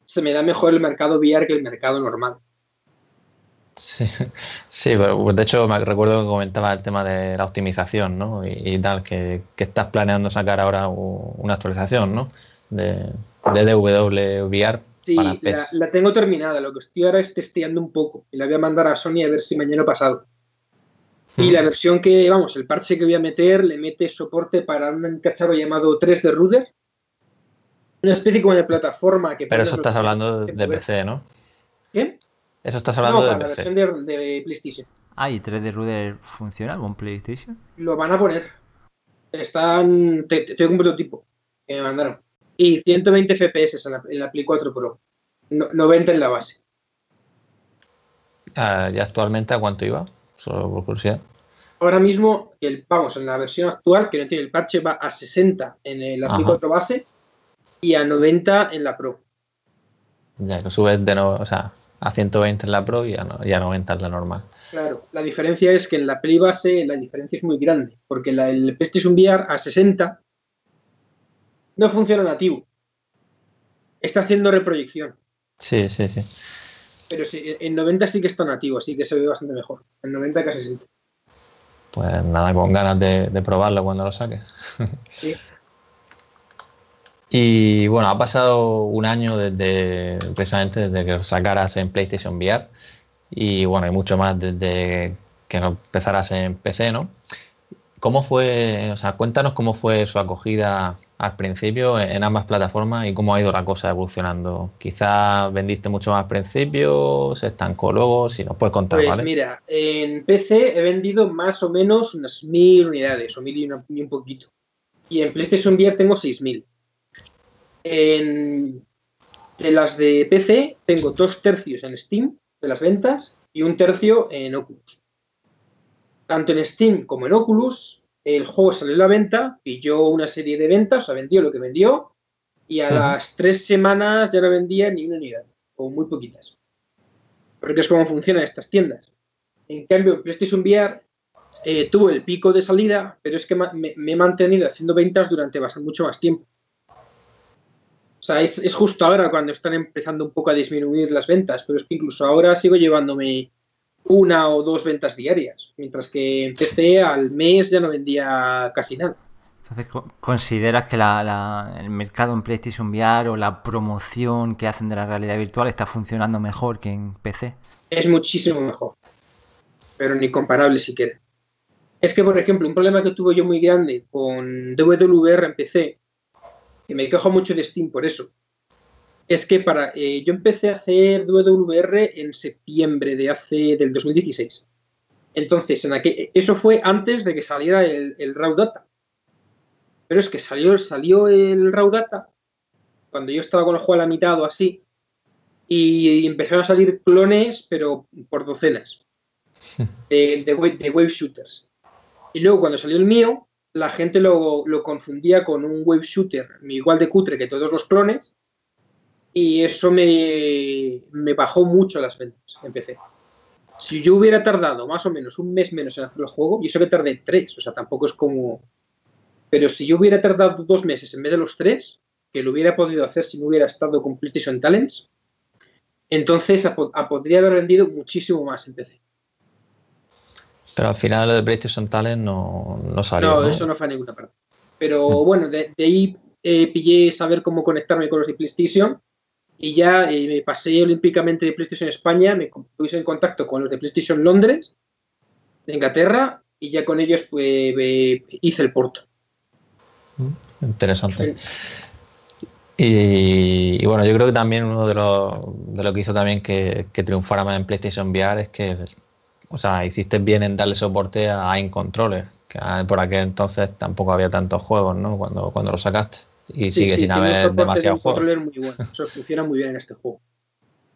se me da mejor el mercado VR que el mercado normal. Sí, sí, pero pues, de hecho me recuerdo que comentaba el tema de la optimización, ¿no? Y, y tal, que, que estás planeando sacar ahora una actualización, ¿no? De, de DW VR Sí, para la, PES. la tengo terminada. Lo que estoy ahora es testeando un poco. Y la voy a mandar a Sony a ver si mañana pasado. Y Mm. la versión que, vamos, el parche que voy a meter le mete soporte para un cacharro llamado 3D Ruder. Una especie como de plataforma que... Pero pones eso estás hablando de. PC, ¿no? ¿Qué? Eso estás hablando de la PC. versión de, de PlayStation. Ah, ¿y 3D Ruder funciona con PlayStation? Lo van a poner. Están... te- te- Tengo un prototipo que me mandaron. Y 120 FPS en la, en la Play 4 Pro. No- 90 en la base. Ah, ¿Y actualmente a cuánto iba? Solo por curiosidad. Ahora mismo, el, vamos, en la versión actual, que no tiene el parche, va a 60 en el- la Play Ajá. 4 base y a 90 en la Pro. Ya, lo subes de nuevo, o sea, a 120 en la Pro y a, no- y a 90 en la normal. Claro, la diferencia es que en la Play base la diferencia es muy grande, porque la, el PlayStation VR a 60 no funciona nativo. Está haciendo reproyección, Sí, sí, sí. pero sí, en 90 sí que está nativo, así que se ve bastante mejor. En 90 que a 60. Pues nada, con ganas de, de probarlo cuando lo saques. Sí. Y bueno, ha pasado un año desde precisamente desde que lo sacaras en PlayStation VR y bueno, y mucho más desde que lo empezaras en PC, ¿no? ¿Cómo fue, o sea, cuéntanos cómo fue su acogida al principio en ambas plataformas y cómo ha ido la cosa evolucionando? Quizá vendiste mucho más al principio, se estancó luego, si nos puedes contar, Pues ¿vale? mira, en PC he vendido más o menos unas 1000 unidades, o 1000 y, una- y un poquito. Y en PlayStation VR tengo 6000. En, de las de PC tengo dos tercios en Steam de las ventas y un tercio en Oculus. Tanto en Steam como en Oculus, el juego salió a la venta, pilló una serie de ventas, o sea, vendió lo que vendió, y a las tres semanas ya no vendía ni una unidad, o muy poquitas. Porque es como funcionan estas tiendas. En cambio, PlayStation VR eh, tuvo el pico de salida, pero es que me he mantenido haciendo ventas durante bastante mucho más tiempo. O sea, es, es justo ahora cuando están empezando un poco a disminuir las ventas, pero es que incluso ahora sigo llevándome una o dos ventas diarias, mientras que en PC al mes ya no vendía casi nada. Entonces, co- ¿consideras que la- la- el mercado en PlayStation VR o la promoción que hacen de la realidad virtual está funcionando mejor que en PC? es muchísimo mejor. Pero ni comparable siquiera. Es que, por ejemplo, un problema que tuve yo muy grande con WWR en PC, que me quejo mucho de Steam por eso, es que para eh, yo empecé a hacer WWR en septiembre de hace del 2016. Entonces, en aquel, eso fue antes de que saliera el, el Raw Data. Pero es que salió, salió el Raw Data cuando yo estaba con el juego a la mitad o así, y empezaron a salir clones, pero por docenas, de, de wave, de wave shooters. Y luego cuando salió el mío, la gente lo, lo confundía con un wave shooter igual de cutre que todos los clones, y eso me, me bajó mucho las ventas en PC. Si yo hubiera tardado más o menos un mes menos en hacer el juego, y eso que tardé tres, o sea, tampoco es como... Pero si yo hubiera tardado dos meses en vez de los tres, que lo hubiera podido hacer si no hubiera estado con PlayStation Talents, entonces a- a- podría haber vendido muchísimo más en PC. Pero al final lo de PlayStation Talent no, no salió. No, ¿no? eso no fue a ninguna parte. Pero bueno, de, de ahí eh, pillé saber cómo conectarme con los de PlayStation y ya eh, me pasé olímpicamente de PlayStation España, me puse en contacto con los de PlayStation Londres, de Inglaterra, y ya con ellos pues eh, hice el porto. Interesante. Y, y bueno, yo creo que también uno de los de lo que hizo también que, que triunfara más en PlayStation VR es que, o sea, hiciste bien en darle soporte a iController, que ah, por aquel entonces tampoco había tantos juegos, ¿no? Cuando, cuando lo sacaste. Y Sí, sigue sí, sin haber soporte de un demasiados juegos. controller muy bueno. Eso funciona muy bien en este juego.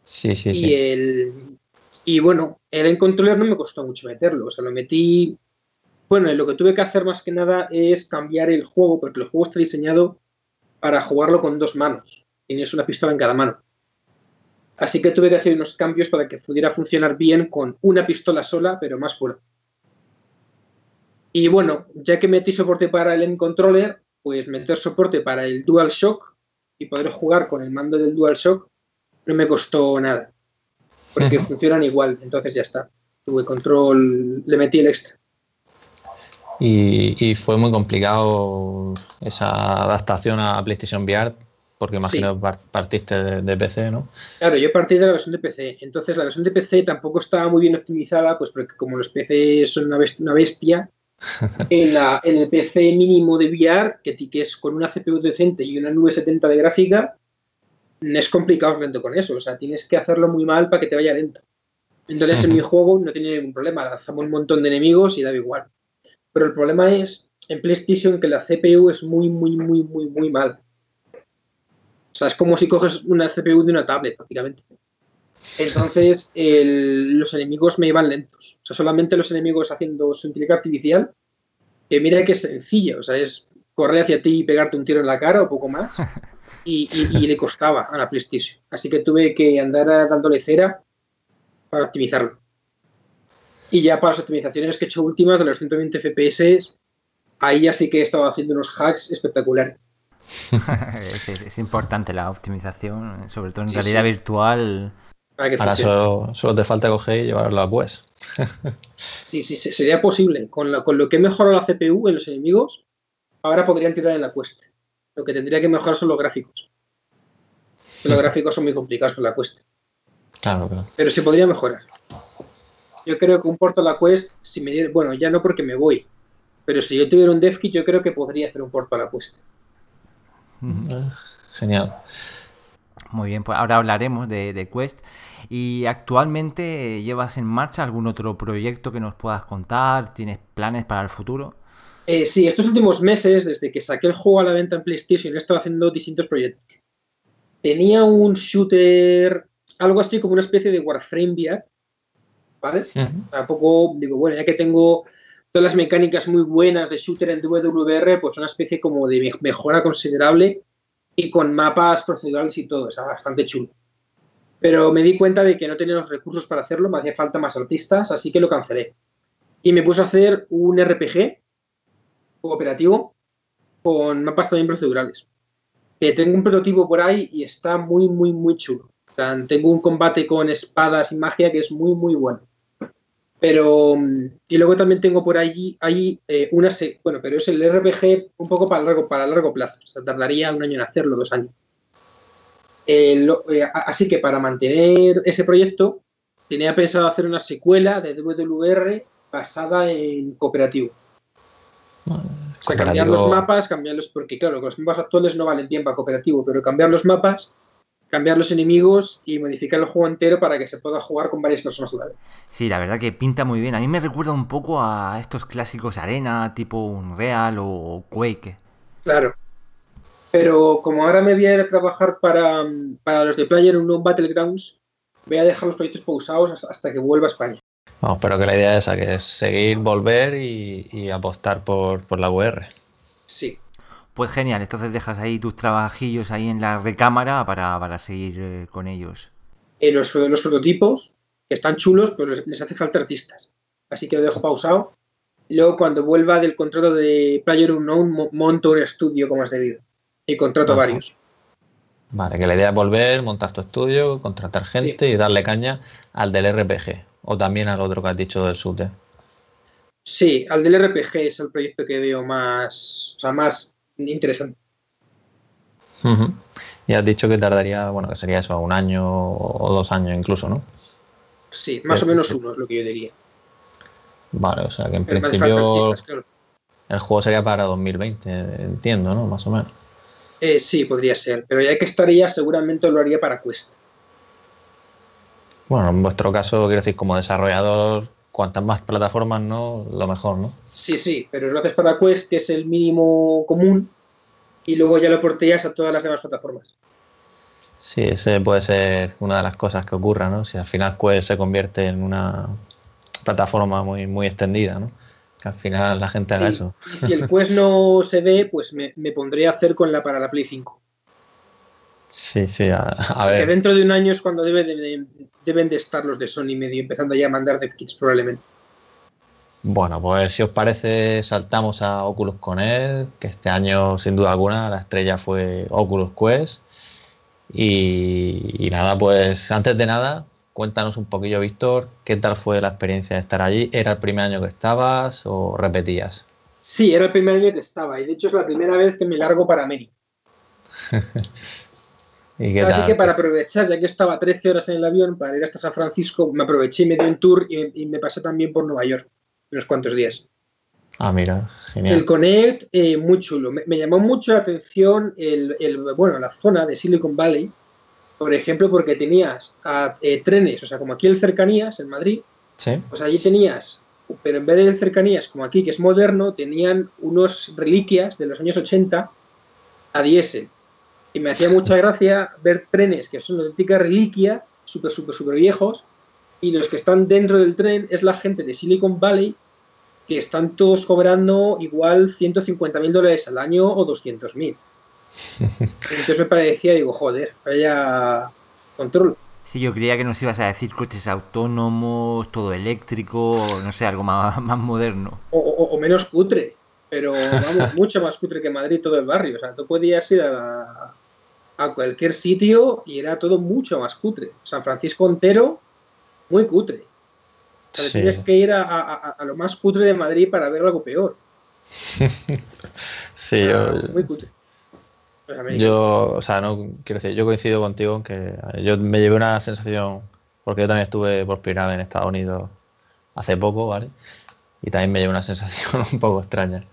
Sí, sí, y, sí. el, y bueno, el Encontroller no me costó mucho meterlo. O sea, lo metí. Bueno, lo que tuve que hacer más que nada es cambiar el juego, porque el juego está diseñado para jugarlo con dos manos. Tienes una pistola en cada mano. Así que tuve que hacer unos cambios para que pudiera funcionar bien con una pistola sola, pero más fuera. Y bueno, ya que metí soporte para el N-Controller, pues meter soporte para el DualShock y poder jugar con el mando del DualShock no me costó nada. Porque funcionan igual, entonces ya está. Tuve control, le metí el extra. Y, fue muy complicado esa adaptación a PlayStation VR, porque imagino que partiste de, PC, ¿no? Claro, yo partí de la versión de PC. Entonces la versión de PC tampoco estaba muy bien optimizada, pues porque como los PC son una bestia, en, la, en, el PC mínimo de VR, que, que, es con una CPU decente y una 970 de gráfica, es complicado lento con eso. O sea, tienes que hacerlo muy mal para que te vaya lento. Entonces, en mi juego no tiene ningún problema. Lanzamos un montón de enemigos y da igual. Pero el problema es en PlayStation que la CPU es muy, muy, muy, muy, muy mal. O sea, es como si coges una CPU de una tablet, prácticamente. Entonces, los enemigos me iban lentos. O sea, solamente los enemigos haciendo su inteligencia artificial, que mira que es sencilla. O sea, es correr hacia ti y pegarte un tiro en la cara o poco más. Y, le costaba a la PlayStation. Así que tuve que andar dándole cera para optimizarlo. Y ya para las optimizaciones que he hecho últimas de los 120 FPS, ahí ya sí que he estado haciendo unos hacks espectaculares. es, importante la optimización, sobre todo en realidad virtual. Ahora solo, te falta coger y llevarlo a Quest. sí, sí, sería posible. Con lo, con lo que he mejorado la CPU en los enemigos, ahora podrían tirar en la Quest. Lo que tendría que mejorar son los gráficos. Los gráficos son muy complicados con la Quest. Claro, claro. Pero se podría mejorar. Yo creo que un porto a la Quest, si me bueno, ya no porque me voy, pero si yo tuviera un DevKit, yo creo que podría hacer un porto a la Quest. Genial. Muy bien, pues ahora hablaremos de, Quest. ¿Y actualmente llevas en marcha algún otro proyecto que nos puedas contar? ¿Tienes planes para el futuro? Eh, sí, estos últimos meses, desde que saqué el juego a la venta en PlayStation, he estado haciendo distintos proyectos. Tenía un shooter, algo así como una especie de Warframe VR, ¿vale? Tampoco, digo, bueno, ya que tengo todas las mecánicas muy buenas de shooter en WWR, pues una especie como de mejora considerable y con mapas procedurales y todo, o bastante chulo. Pero me di cuenta de que no tenía los recursos para hacerlo, me hacía falta más artistas, así que lo cancelé. Y me puse a hacer un RPG cooperativo con mapas también procedurales. Que tengo un prototipo por ahí y está muy, muy, muy chulo. tengo un combate con espadas y magia que es muy, muy bueno. Pero, mm, y luego también tengo por allí, ahí eh, una, bueno, pero es el RPG un poco para largo, para largo plazo. O sea, tardaría un año en hacerlo, dos años. Eh, así que para mantener ese proyecto, tenía pensado hacer una secuela de WWR basada en cooperativo. O sea, cambiar los mapas, cambiarlos, porque claro, los mapas actuales no valen bien para cooperativo, pero cambiar los mapas cambiar los enemigos y modificar el juego entero para que se pueda jugar con varias personas a Sí, la verdad que pinta muy bien. A mí me recuerda un poco a estos clásicos arena, tipo Unreal o Quake. Claro. Pero como ahora me voy a ir a trabajar para, los de Player un Battlegrounds, voy a dejar los proyectos pausados hasta que vuelva a España. Vamos, pero que la idea es esa, que es seguir, volver y, apostar por, por la UR. Sí, pues genial, entonces dejas ahí tus trabajillos ahí en la recámara para, seguir eh, con ellos. Eh, los, los prototipos, que están chulos, pero les hace falta artistas. Así que lo dejo pausado. luego cuando vuelva del contrato de Player Unknown, monto un estudio como es debido. Y contrato varios. Vale, que la idea es volver, montar tu estudio, contratar gente y darle caña al del RPG. O también al otro que has dicho del SUTE. Sí, al del RPG es el proyecto que veo más, o sea, más interesante. Y has dicho que tardaría, bueno, que sería eso, un año o dos años incluso, ¿no? Sí, más o menos uno es lo que yo diría. Vale, o sea que en principio el juego sería para 2020, entiendo, ¿no? Más o menos. Eh, sí, podría ser, pero ya que estaría, seguramente lo haría para Quest. Bueno, en vuestro caso, quiero decir, como desarrollador, cuantas más plataformas, ¿no? Lo mejor, ¿no? Sí, sí, pero lo haces para Quest, que es el mínimo común, y luego ya lo porteas a todas las demás plataformas. Sí, ese puede ser una de las cosas que ocurra, ¿no? Si al final Quest se convierte en una plataforma muy, muy extendida, ¿no? Que al final la gente haga eso. Y si el Quest no se ve, pues me, me pondré a hacer con la para la Play 5. Sí, sí, a, ver. Que dentro de un año es cuando deben de estar los de Sony medio empezando ya a mandar de kits probablemente. Bueno, pues si os parece, saltamos a Oculus Connect, que este año, sin duda alguna, la estrella fue Oculus Quest. Y, nada, pues antes de nada, cuéntanos un poquillo, Víctor, ¿qué tal fue la experiencia de estar allí? ¿Era el primer año que estabas o repetías? Sí, era el primer año que estaba y de hecho es la primera vez que me largo para América. Así que para aprovechar, ya que estaba 13 horas en el avión para ir hasta San Francisco, me aproveché y me di un tour y, me pasé también por Nueva York unos cuantos días. Ah, mira, genial. El Connect, eh, muy chulo. Me, llamó mucho la atención el, bueno, la zona de Silicon Valley, por ejemplo, porque tenías eh, trenes, o sea, como aquí el Cercanías en Madrid, ¿Sí? pues allí tenías, pero en vez de Cercanías como aquí, que es moderno, tenían unos reliquias de los años 80 a diésel. Y me hacía mucha gracia ver trenes que son una auténtica reliquia, súper, súper, súper viejos, y los que están dentro del tren es la gente de Silicon Valley, que están todos cobrando igual 150 mil dólares al año o 200 mil. Entonces me parecía, digo, joder, vaya control. Sí, yo creía que nos ibas a decir coches autónomos, todo eléctrico, no sé, algo más, más moderno. O, menos cutre, pero vamos, mucho más cutre que Madrid, todo el barrio. O sea, tú podías ir a, a cualquier sitio y era todo mucho más cutre. San Francisco entero, muy cutre. Tienes que ir a, lo más cutre de Madrid para ver algo peor. sí, yo, muy cutre. Pues yo, o sea, no quiero decir, yo coincido contigo en que yo me llevé una sensación, porque yo también estuve por primera vez en Estados Unidos hace poco, ¿vale? Y también me llevé una sensación un poco extraña.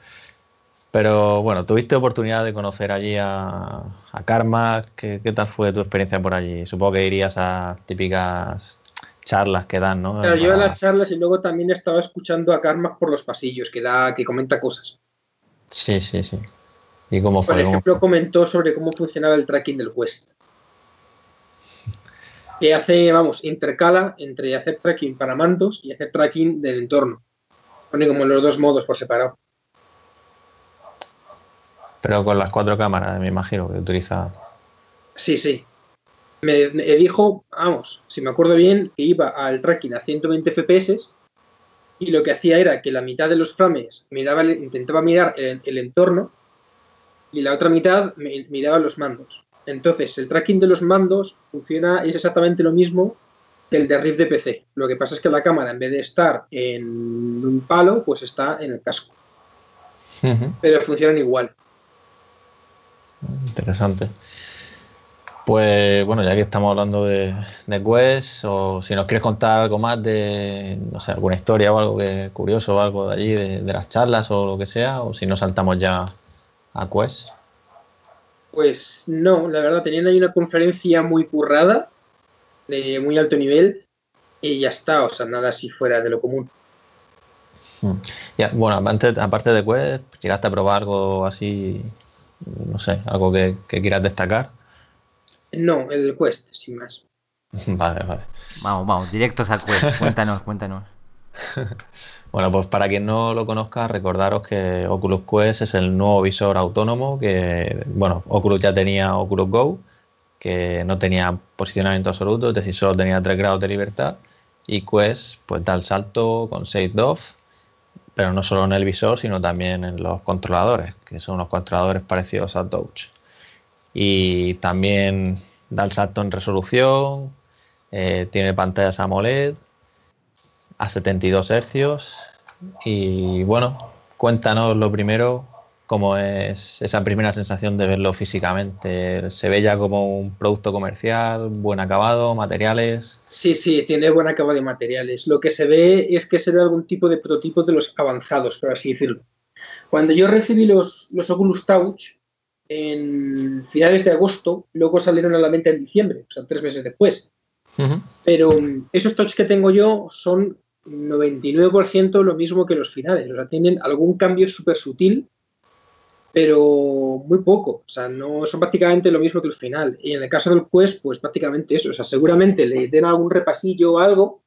Pero bueno, tuviste oportunidad de conocer allí a, Karma. ¿Qué, tal fue tu experiencia por allí? Supongo que irías a típicas charlas que dan, ¿no? Claro, yo a las charlas y luego también estaba escuchando a Karma por los pasillos, que da, que comenta cosas. Sí, sí, sí. ¿Y cómo fue? Por ejemplo, comentó sobre cómo funcionaba el tracking del Quest. Que hace, vamos, intercala entre hacer tracking para mandos y hacer tracking del entorno. Pone como los dos modos por separado. Pero con las cuatro cámaras, me imagino, que utiliza. Sí, sí. Me, dijo, vamos, si me acuerdo bien, que iba al tracking a 120 FPS y lo que hacía era que la mitad de los frames miraba, intentaba mirar el, entorno y la otra mitad miraba los mandos. Entonces, el tracking de los mandos funciona, es exactamente lo mismo que el de Rift de PC. Lo que pasa es que la cámara, en vez de estar en un palo, pues está en el casco. Pero funcionan igual. Interesante. Pues bueno, ya que estamos hablando de, de, Quest, o si nos quieres contar algo más de, no sé, alguna historia o algo que curioso o algo de allí, de, las charlas o lo que sea, o si no saltamos ya a Quest. Pues no, la verdad, tenían ahí una conferencia muy currada, de muy alto nivel, y ya está, o sea, nada así fuera de lo común. Hmm. bueno, aparte de Quest, ¿llegaste a probar algo así no sé, algo que, quieras destacar. No, el Quest, sin más. Vale, vale. Vamos, vamos, directos al Quest. Cuéntanos, cuéntanos. Bueno, pues para quien no lo conozca, recordaros que Oculus Quest es el nuevo visor autónomo que, bueno, Oculus ya tenía Oculus Go, que no tenía posicionamiento absoluto, es decir, solo tenía 3 grados de libertad. Y Quest, pues da el salto con 6 DOF pero no solo en el visor, sino también en los controladores, que son unos controladores parecidos a Touch. Y también da el salto en resolución, eh, tiene pantallas AMOLED a 72 Hz y bueno, cuéntanos lo primero, cómo es esa primera sensación de verlo físicamente. ¿Se ve ya como un producto comercial, buen acabado, materiales? Sí, sí, tiene buen acabado de materiales. Lo que se ve es que será algún tipo de prototipo de los avanzados, por así decirlo. Cuando yo recibí los, los Oculus Touch en finales de agosto, luego salieron a la venta en diciembre, o sea, tres meses después. Pero mm, esos touch que tengo yo son 99% lo mismo que los finales, o sea, tienen algún cambio súper sutil pero muy poco. O sea, no son prácticamente lo mismo que el final. Y en el caso del Quest, pues prácticamente eso. O sea, seguramente le den algún repasillo o algo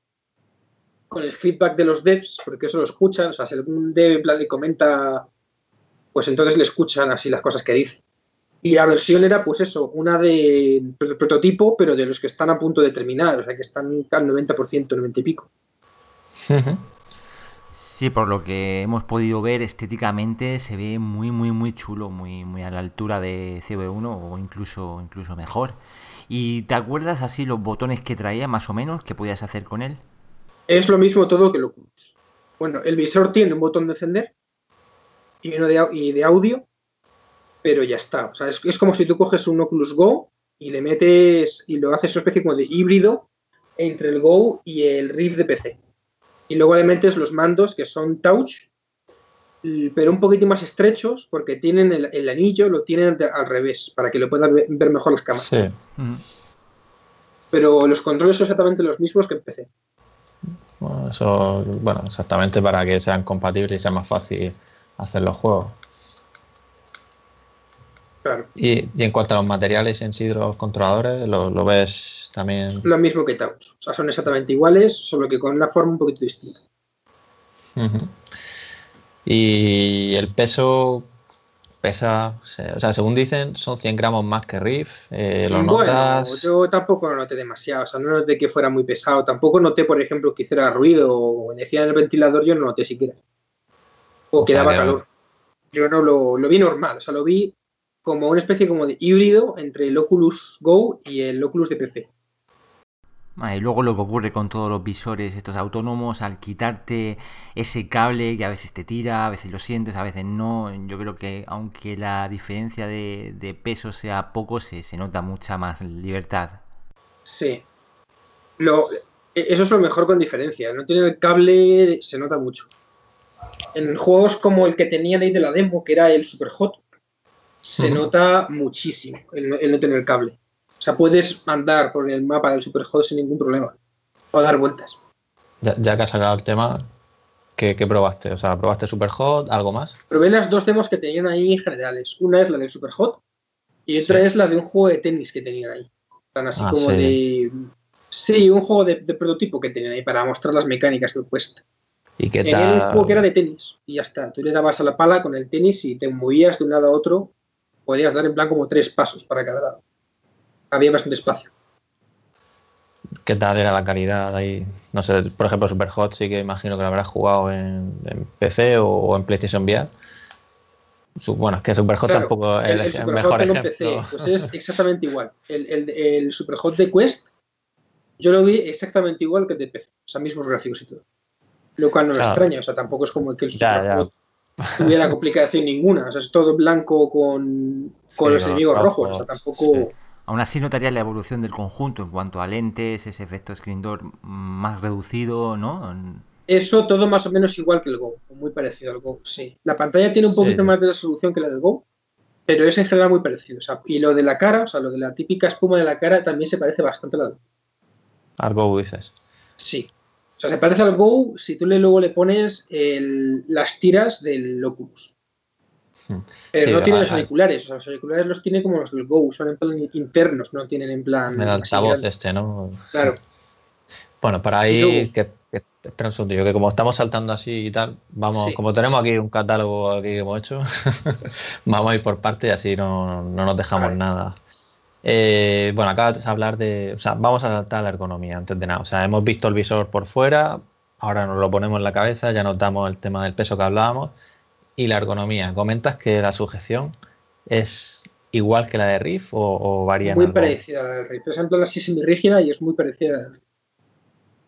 con el feedback de los devs, porque eso lo escuchan. O sea, si algún dev le comenta, pues entonces le escuchan así las cosas que dice. Y la versión era, pues eso, una de, prototipo, pero de los que están a punto de terminar. O sea, que están al 90%, 90 y pico. Sí, por lo que hemos podido ver estéticamente se ve muy muy muy chulo, muy muy a la altura de CV1 o incluso incluso mejor. ¿Y te acuerdas así los botones que traía más o menos que podías hacer con él? Es lo mismo todo que el Oculus. Bueno, el visor tiene un botón de encender y uno de audio, pero ya está. O sea, es, es, como si tú coges un Oculus Go y le metes y lo haces una especie como de híbrido entre el Go y el Rift de PC. Y luego le metes los mandos que son touch, pero un poquito más estrechos porque tienen el, el anillo, lo tienen al revés, para que lo puedan ver, mejor las cámaras. Sí. Pero los controles son exactamente los mismos que en PC. Bueno, eso, bueno, exactamente para que sean compatibles y sea más fácil hacer los juegos. Claro. Y, y en cuanto a los materiales en sí de los controladores, ¿lo, lo ves también? Lo mismo que Touch. O sea, son exactamente iguales, solo que con una forma un poquito distinta. Y el peso pesa, o sea, según dicen, son 100 gramos más que Riff. Eh, ¿Lo bueno, notas? yo tampoco lo noté demasiado. O sea, no noté que fuera muy pesado. Tampoco noté, por ejemplo, que hiciera ruido o decía en el ventilador, yo no noté siquiera. O, O que daba calor. Yo no lo, lo vi normal. O sea, lo vi como una especie como de híbrido entre el Oculus Go y el Oculus de PC. Ah, y luego lo que ocurre con todos los visores estos autónomos, al quitarte ese cable que a veces te tira, a veces lo sientes, a veces no, yo creo que aunque la diferencia de, de peso sea poco, se, se nota mucha más libertad. Sí. Lo, e- eso es lo mejor con diferencia. No tiene el cable, se nota mucho. En juegos como el que tenían ahí de la demo, que era el Super Hot, se nota muchísimo el, no- el no tener cable. O sea, puedes andar por el mapa del Super Hot sin ningún problema. O dar vueltas. Ya, ya que has sacado el tema, ¿qué, qué probaste? O sea, ¿probaste Superhot? ¿Algo más? Probé las dos demos que tenían ahí generales. Una es la del Super Hot y otra Sí. es la de un juego de tenis que tenían ahí. Tan así Ah, como sí. de. Sí, un juego de, de prototipo que tenían ahí para mostrar las mecánicas del Quest. ¿Y qué Tenían un tal? juego que era de tenis y ya está. Tú le dabas a la pala con el tenis y te movías de un lado a otro. Podías dar en plan como tres pasos para cada lado. Había bastante espacio. ¿Qué tal era la calidad ahí? No sé, por ejemplo, Superhot sí que imagino que lo habrás jugado en, en PC o, o en PlayStation VR. Bueno, es que Superhot Claro, tampoco es el, el, el Super mejor ejemplo. PC, pues es exactamente igual. El, el, el Super Hot de Quest, yo lo vi exactamente igual que el de PC. O sea, mismos gráficos y todo. Lo cual no me Claro. extraña. O sea, tampoco es como que el Ya, Tuviera complicación ninguna. O sea, es todo blanco con, con Sí, los enemigos rojos, rojos. O sea, tampoco. sí. Aún así notarías la evolución del conjunto en cuanto a lentes, ese efecto screen door más reducido, ¿no? Eso todo más o menos igual que el Go, muy parecido al Go, sí. La pantalla tiene un Sí. poquito más de resolución que la del Go, pero es en general muy parecido. O sea, y lo de la cara, o sea, lo de la típica espuma de la cara también se parece bastante a la del Algo dices. Sí. O sea, se parece al Go si tú le, luego le pones el- las tiras del Oculus. Hmm. Pero Sí, no tiene los auriculares. O sea, los auriculares los tiene como los del Go, son en plan internos, no tienen en plan. El altavoz este, ¿no? Claro. Sí. Bueno, para ahí, que, que- espera un segundillo, que como estamos saltando así y tal, vamos, Sí. como tenemos aquí un catálogo aquí que hemos hecho, vamos a ir por partes y así no, no nos dejamos nada. Eh, bueno, acabas de hablar de, o sea, vamos a saltar a la ergonomía antes de nada. O sea, hemos visto el visor por fuera, ahora nos lo ponemos en la cabeza, ya notamos el tema del peso que hablábamos y la ergonomía. Comentas que la sujeción es igual que la de Riff o, o varía Muy parecida a la del Rift. Es en plan así semi-rígida y es muy parecida a la.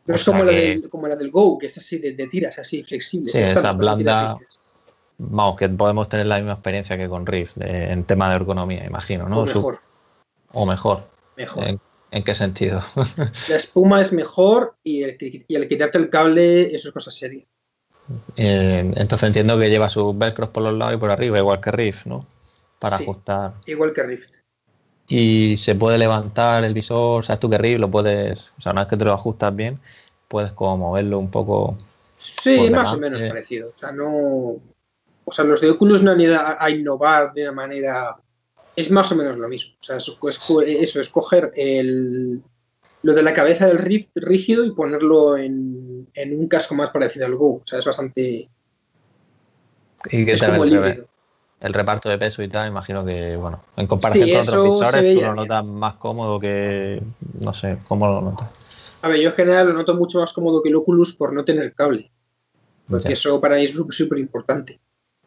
No es como, la del, como la del Go, que es así de, de tiras, así flexible. Sí, esa blanda, vamos, que podemos tener la misma experiencia que con Riff de- en tema de ergonomía, imagino, ¿no? Su- mejor, o mejor. mejor. ¿En, en qué sentido? La espuma es mejor y el, y el quitarte el cable, eso es cosa seria. Eh, entonces entiendo que lleva sus velcros por los lados y por arriba, igual que Riff, ¿no? Para Sí. ajustar. Igual que Rift. Y se puede levantar el visor, sabes tú que Riff lo puedes, o sea, una vez que te lo ajustas bien, puedes como moverlo un poco. Sí, más o menos parecido. O sea, no. O sea, los de Oculus no han ido a, a innovar de una manera. Es más o menos lo mismo. O sea, eso es, co- eso es coger el, lo de la cabeza del Rift rígido y ponerlo en, en un casco más parecido al Go. O sea, es bastante. Y que Es tal como el, el reparto de peso y tal, imagino que, bueno, en comparación Sí, con otros visores, tú lo bien. notas más cómodo que, no sé, ¿cómo lo notas? A ver, yo en general lo noto mucho más cómodo que el Oculus por no tener cable. Porque eso para mí es súper importante.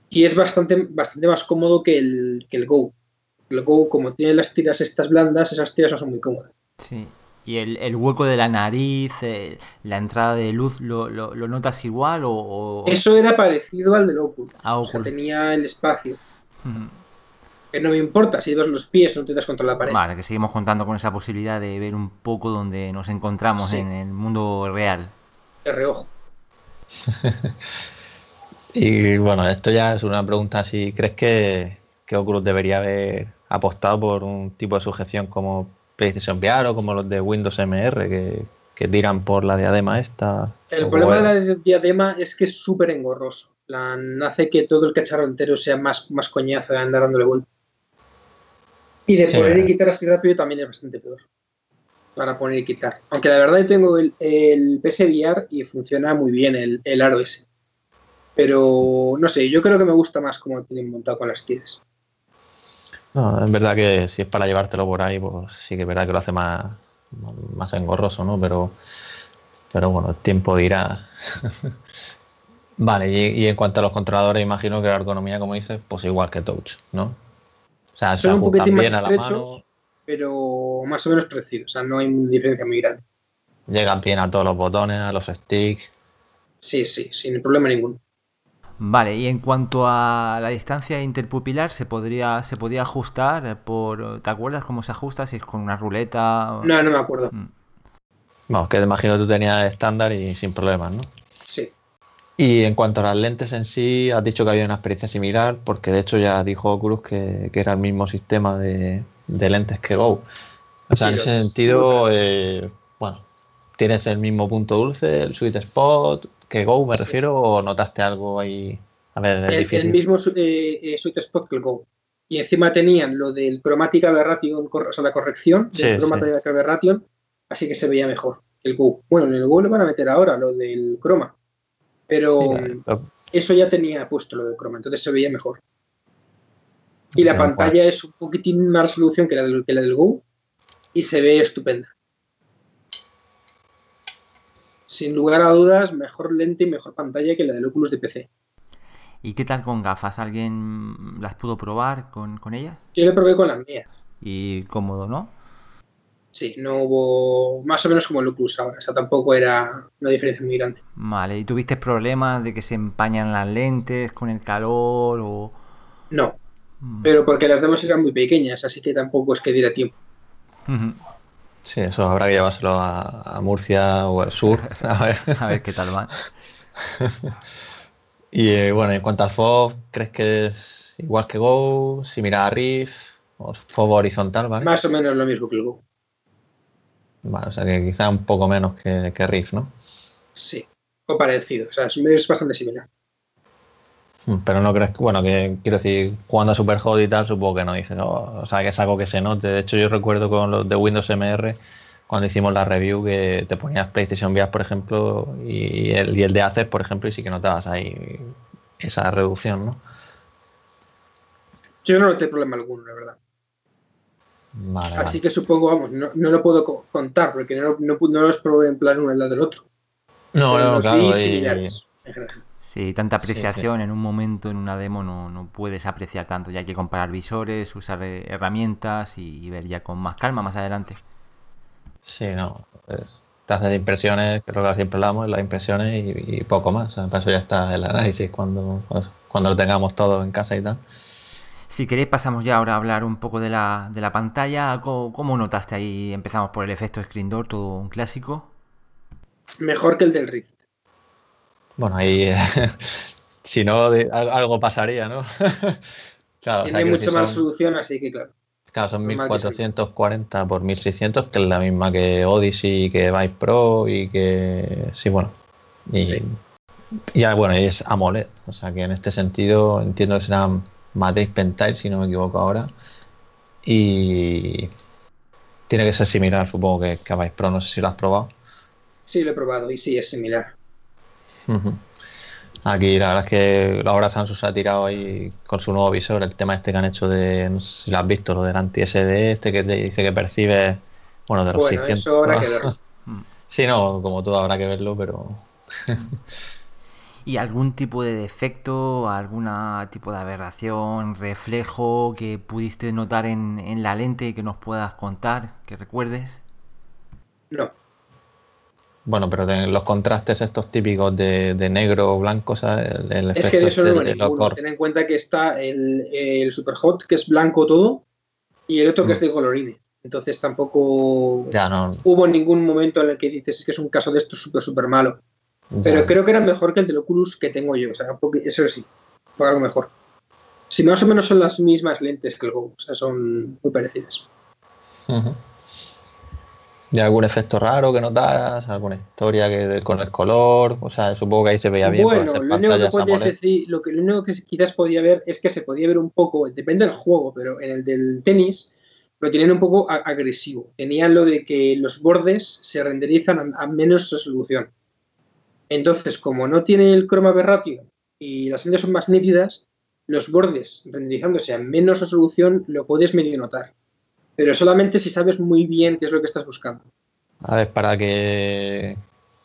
Y es bastante, bastante más cómodo que el, que el Go. El Go, como tiene las tiras estas blandas, esas tiras no son muy cómodas. Sí. ¿Y el, hueco de la nariz, eh, la entrada de luz, ¿lo, notas igual o, Eso era parecido al del Oculus. Ah, o sea, tenía el espacio. Que no me importa, si dos los pies no te das contra la pared. Vale, que seguimos contando con esa posibilidad de ver un poco donde nos encontramos en el mundo real. De reojo. y bueno, esto ya es una pregunta si crees que, que Oculus debería haber apostado por un tipo de sujeción como PlayStation VR o como los de Windows MR que, que tiran por la diadema esta. El problema de la diadema es que es súper engorroso. hace que todo el cacharro entero sea más, más coñazo de andar dándole vuelta. Y de poner y quitar así rápido también es bastante peor. Para poner y quitar. Aunque la verdad yo tengo el, el PSVR y funciona muy bien el, el aro ese. Pero no sé, yo creo que me gusta más como tienen montado con las tiras. No, es verdad que si es para llevártelo por ahí, pues sí que es verdad que lo hace más, más engorroso, ¿no? Pero, pero bueno, el tiempo dirá. vale, y, en cuanto a los controladores, imagino que la ergonomía, como dices, pues igual que Touch, ¿no? O sea, se un poquitín bien a la mano. Pero más o menos parecido, o sea, no hay diferencia muy grande. Llegan bien a todos los botones, a los sticks. Sí, sí, sin problema ninguno. Vale, y en cuanto a la distancia interpupilar, ¿se podría se podía ajustar por... ¿Te acuerdas cómo se ajusta? Si es con una ruleta... No, no me acuerdo. Mm. Vamos, que te imagino que tú tenías estándar y sin problemas, ¿no? Sí. Y en cuanto a las lentes en sí, has dicho que había una experiencia similar, porque de hecho ya dijo Oculus que, era el mismo sistema de, lentes que Go. O sea, en ese sentido, eh, bueno, tienes el mismo punto dulce, el sweet spot, que Go, me refiero, o notaste algo ahí? A ver, el, mismo eh, eh, sweet spot que el Go. Y encima tenían lo del Chromatic Aberration, o sea, la corrección del Chromatic Aberration, así que se veía mejor el Go. Bueno, en el Go lo van a meter ahora, lo del Chroma. Pero eso ya tenía puesto lo del Chroma, entonces se veía mejor. Y la pantalla es un poquitín más resolución que la, del, que la del Go y se ve estupenda sin lugar a dudas, mejor lente y mejor pantalla que la del Oculus de PC. ¿Y qué tal con gafas? ¿Alguien las pudo probar con, con ellas? Yo le probé con las mías. Y cómodo, ¿no? Sí, no hubo más o menos como el Oculus ahora, o sea, tampoco era una diferencia muy grande. Vale, ¿y tuviste problemas de que se empañan las lentes con el calor o...? No, mm. pero porque las demás eran muy pequeñas, así que tampoco es que diera tiempo. Sí, eso habrá que llevárselo a, Murcia o al sur. A ver, a ver qué tal va. y eh, bueno, en cuanto al FOV, ¿crees que es igual que Go? Si mira a Riff, o FOV horizontal, ¿vale? Más o menos lo mismo que el Go. Vale, o sea que quizá un poco menos que, que Riff, ¿no? Sí, o parecido, o sea, es bastante similar. Pero no crees que, bueno, que quiero decir, cuando a Superhot y tal, supongo que no dice, o sea, que es algo que se note. De hecho, yo recuerdo con los de Windows MR, cuando hicimos la review, que te ponías PlayStation VR, por ejemplo, y el, y el de Acer, por ejemplo, y sí que notabas ahí esa reducción, ¿no? Yo no noté problema alguno, la verdad. Así que supongo, vamos, no, lo puedo contar, porque no, no, no los probé en plan uno al lado del otro. No, no, claro. Sí, tanta apreciación en un momento, en una demo, no, no, puedes apreciar tanto. Ya hay que comparar visores, usar eh, herramientas y, ver ya con más calma más adelante. Sí, no. te haces impresiones, que es lo que siempre hablamos, las impresiones y, poco más. para eso ya está el análisis cuando, cuando lo tengamos todo en casa y tal. Si queréis pasamos ya ahora a hablar un poco de la, de la pantalla. ¿Cómo, ¿Cómo, notaste ahí? Empezamos por el efecto screen door, todo un clásico. Mejor que el del Rift. Bueno, ahí si no, algo pasaría, ¿no? claro, Tiene mucho más solución, así que claro. Claro, son 1440 por 1600, que es la misma que Odyssey, que Vive Pro y que. Sí, bueno. Y ya, bueno, es AMOLED. O sea que en este sentido entiendo que será matriz Pentile, si no me equivoco ahora. Y. Tiene que ser similar, supongo que, que a Vive Pro. No sé si lo has probado. Sí, lo he probado y sí, es similar. Aquí la verdad es que ahora Samsung se ha tirado ahí con su nuevo visor, el tema este que han hecho de, no sé si lo has visto, lo del anti-SD, este que te dice que percibe, bueno, de los bueno, 600. Eso habrá que verlo. sí, no, como todo habrá que verlo, pero... ¿Y algún tipo de defecto, algún tipo de aberración, reflejo que pudiste notar en, en la lente que nos puedas contar, que recuerdes? No. Bueno, pero los contrastes estos típicos de, negro o blanco, ¿sabes? El, es que de eso no lo Ten en cuenta que está el, el Super Hot, que es blanco todo, y el otro que es mm. de colorine. Entonces tampoco ya, no. hubo ningún momento en el que dices que es un caso de esto súper, súper malo. Pero creo que era mejor que el del Oculus que tengo yo. O sea, eso sí, fue algo mejor. Si más o menos son las mismas lentes que el Go, o sea, son muy parecidas. ¿Y algún efecto raro que notas? ¿Alguna historia que con el color? O sea, supongo que ahí se veía bien. Bueno, lo único, que podías decir, lo, que, lo único que quizás podía ver es que se podía ver un poco, depende del juego, pero en el del tenis lo tenían un poco agresivo. Tenían lo de que los bordes se renderizan a, menos resolución. Entonces, como no tiene el chroma ratio y las lentes son más nítidas, los bordes renderizándose a menos resolución lo puedes medio notar. Pero solamente si sabes muy bien qué es lo que estás buscando. A ver, para que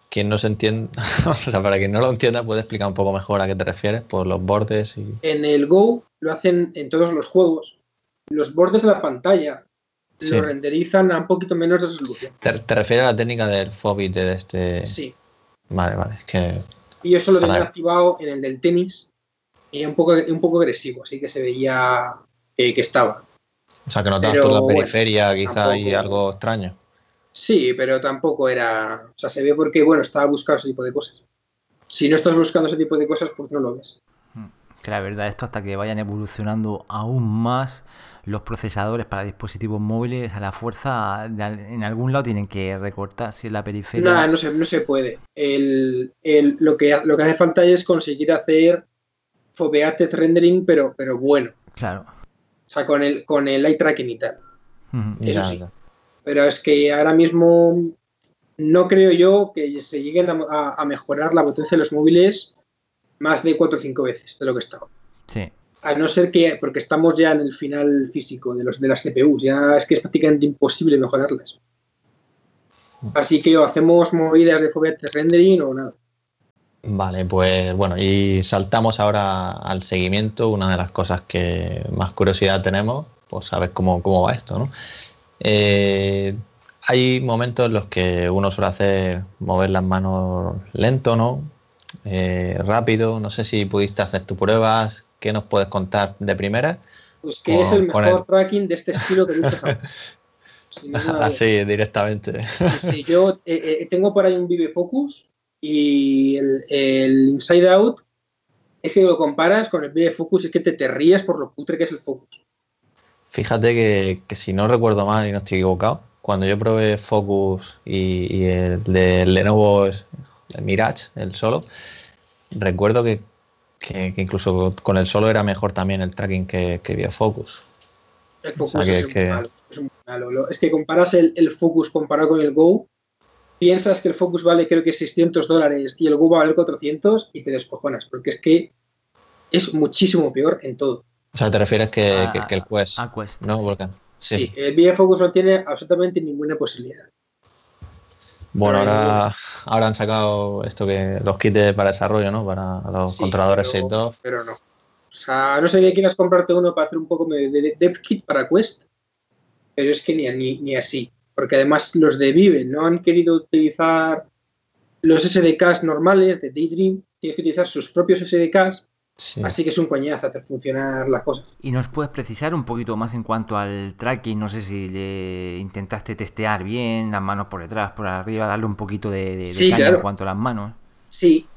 quien no se entienda, o sea, para quien no lo entienda, puede explicar un poco mejor a qué te refieres por los bordes y. En el Go lo hacen en todos los juegos. Los bordes de la pantalla lo renderizan a un poquito menos de resolución. ¿Te, refieres a la técnica del Fobit de este? Sí. Vale, vale, es que... Y eso lo tenía activado en el del tenis y un poco, un poco agresivo, así que se veía que estaba. O sea, que notabas por la periferia quizá hay algo extraño. Sí, pero tampoco era... O sea, se ve porque, bueno, estaba buscando ese tipo de cosas. Si no estás buscando ese tipo de cosas, pues no lo ves. Que la verdad, esto hasta que vayan evolucionando aún más los procesadores para dispositivos móviles a la fuerza en algún lado tienen que recortar si es la periferia. No, no se, no se puede. lo, que, lo que hace falta es conseguir hacer foveated rendering, pero, pero bueno. Claro. O sea, con el, con el eye tracking y tal. Eso sí. Pero es que ahora mismo no creo yo que se lleguen a, a mejorar la potencia de los móviles más de 4 o 5 veces de lo que estaba. Sí a no ser que, porque estamos ya en el final físico de, los, de las CPUs, ya es que es prácticamente imposible mejorarlas. Así que o hacemos movidas de Fobia rendering o nada. Vale, pues bueno, y saltamos ahora al seguimiento, una de las cosas que más curiosidad tenemos, pues saber cómo, cómo va esto, ¿no? Eh, hay momentos en los que uno suele hacer mover las manos lento, ¿no? Eh, rápido, no sé si pudiste hacer tus pruebas, ¿Qué nos puedes contar de primera? Pues que es el mejor tracking de este estilo que he visto Así, directamente. Sí, sí, yo eh, eh, tengo por ahí un Vive Focus y el, Inside Out es que lo comparas con el Vive Focus es que te, te ríes por lo cutre que es el Focus. Fíjate que, si no recuerdo mal y no estoy equivocado, cuando yo probé Focus y, el de Lenovo el Mirage, el solo, recuerdo que que, incluso con el solo era mejor también el tracking que, que Focus. El Focus es, que... Muy malo, es, que comparas el, Focus comparado con el Go, piensas que el Focus vale creo que 600 dólares y el Go vale 400 y te descojonas, porque es que es muchísimo peor en todo. O sea, te refieres que, que, el Quest. A Quest. ¿no? sí. sí, el VF Focus no tiene absolutamente ninguna posibilidad. Bueno, ahora, ahora han sacado esto que los kits para desarrollo, ¿no? Para los controladores pero, Pero no. O sea, no sé que quieras comprarte uno para hacer un poco de, de, kit para Quest, pero es que ni, ni, así. Porque además los de Vive no han querido utilizar los SDKs normales de Daydream, tienes que utilizar sus propios SDKs Así que es un coñazo hacer funcionar las cosas. ¿Y nos puedes precisar un poquito más en cuanto al tracking? No sé si le intentaste testear bien, las manos por detrás, por arriba, darle un poquito de, caña en cuanto a las manos. Sí,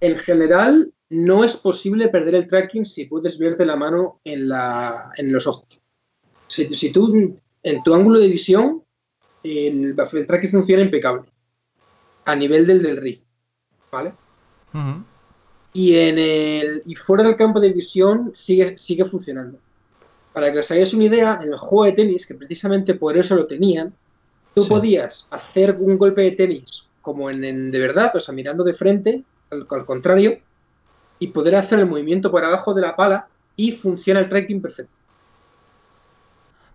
en general no es posible perder el tracking si puedes verte la mano en, la, en los ojos. Si, tú, en tu ángulo de visión, el, tracking funciona impecable. A nivel del del rig. ¿Vale? y, en el, y fuera del campo de visión sigue, sigue funcionando. Para que os hagáis una idea, en el juego de tenis, que precisamente por eso lo tenían, tú podías hacer un golpe de tenis como en, de verdad, o sea, mirando de frente, al, contrario, y poder hacer el movimiento por abajo de la pala y funciona el tracking perfecto.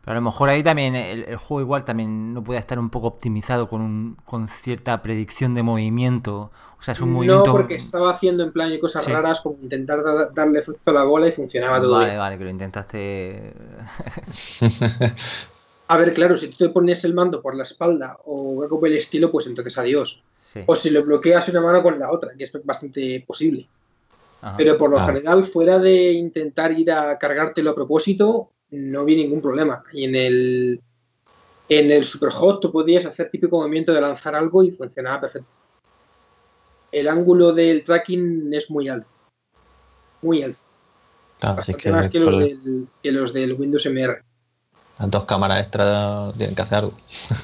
Pero a lo mejor ahí también el, juego igual también no puede estar un poco optimizado con, con cierta predicción de movimiento. O sea, es un movimiento... No, porque estaba haciendo en plan cosas raras como intentar darle efecto a la bola y funcionaba todo Vale, vale, que lo intentaste... a ver, claro, si tú te pones el mando por la espalda o algo por el estilo, pues entonces adiós. O si lo bloqueas una mano con la otra, que es bastante posible. Pero por lo general, fuera de intentar ir a cargártelo a propósito, no vi ningún problema. Y en el, en el Superhot tú podías hacer típico movimiento de lanzar algo y funcionaba perfecto. El ángulo del tracking es muy alto. Muy alto. Que más que los, del, que los del Windows MR. Las dos cámaras extra tienen que hacer algo.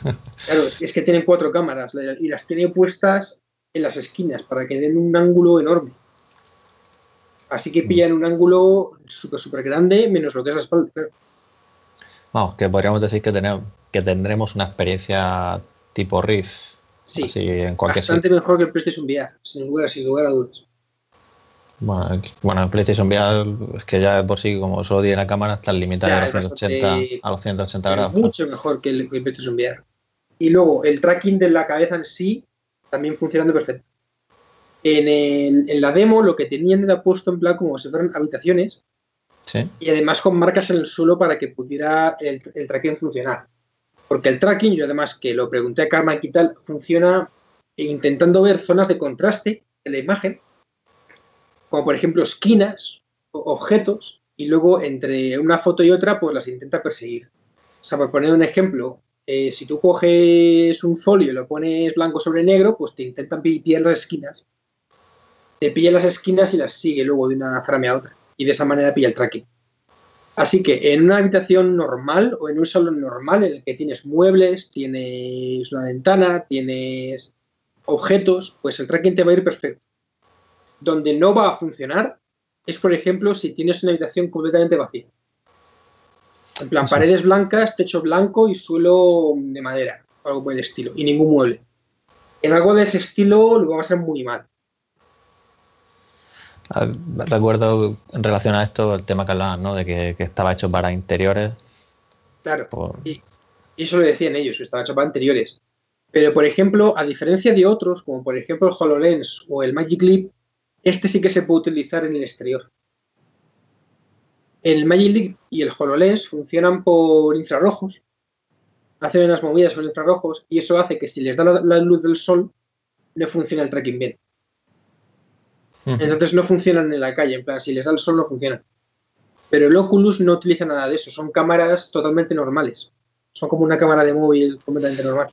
claro, es que tienen cuatro cámaras y las tiene puestas en las esquinas para que den un ángulo enorme. Así que pillan un ángulo súper, súper grande, menos lo que es la espalda. Vamos, que podríamos decir que, tenemos, que tendremos una experiencia tipo Rift. Sí, en bastante mejor que el PlayStation VR, sin lugar, sin lugar a dudas. Bueno, bueno, el PlayStation VR es que ya por sí, como solo tiene la cámara, está limitado a, los 180, a los 180 grados. Mucho mejor que el, que el PlayStation VR. Y luego, el tracking de la cabeza en sí también funcionando perfecto. En, la demo lo que tenían era puesto en plan como si fueran habitaciones y además con marcas en el suelo para que pudiera el, tracking funcionar. Porque el tracking, yo además que lo pregunté a Karma y tal, funciona intentando ver zonas de contraste en la imagen, como por ejemplo esquinas, objetos, y luego entre una foto y otra pues las intenta perseguir. O sea, por poner un ejemplo, eh, si tú coges un folio y lo pones blanco sobre negro, pues te intentan pillar las esquinas te pilla las esquinas y las sigue luego de una frame a otra. Y de esa manera pilla el tracking. Así que en una habitación normal o en un salón normal en el que tienes muebles, tienes una ventana, tienes objetos, pues el tracking te va a ir perfecto. Donde no va a funcionar es, por ejemplo, si tienes una habitación completamente vacía. En plan, paredes blancas, techo blanco y suelo de madera, algo por el estilo, y ningún mueble. En algo de ese estilo lo va a ser muy mal. Recuerdo en relación a esto el tema que hablaban, ¿no? De que, estaba hecho para interiores. Claro. Y, eso lo decían ellos, que estaba hecho para interiores. Pero, por ejemplo, a diferencia de otros, como por ejemplo el HoloLens o el Magic Leap, este sí que se puede utilizar en el exterior. El Magic Leap y el HoloLens funcionan por infrarrojos, hacen unas movidas por infrarrojos y eso hace que si les da la luz del sol, no funcione el tracking bien. Entonces no funcionan en la calle, en plan, si les da el sol no funcionan. Pero el Oculus no utiliza nada de eso, son cámaras totalmente normales. Son como una cámara de móvil completamente normal.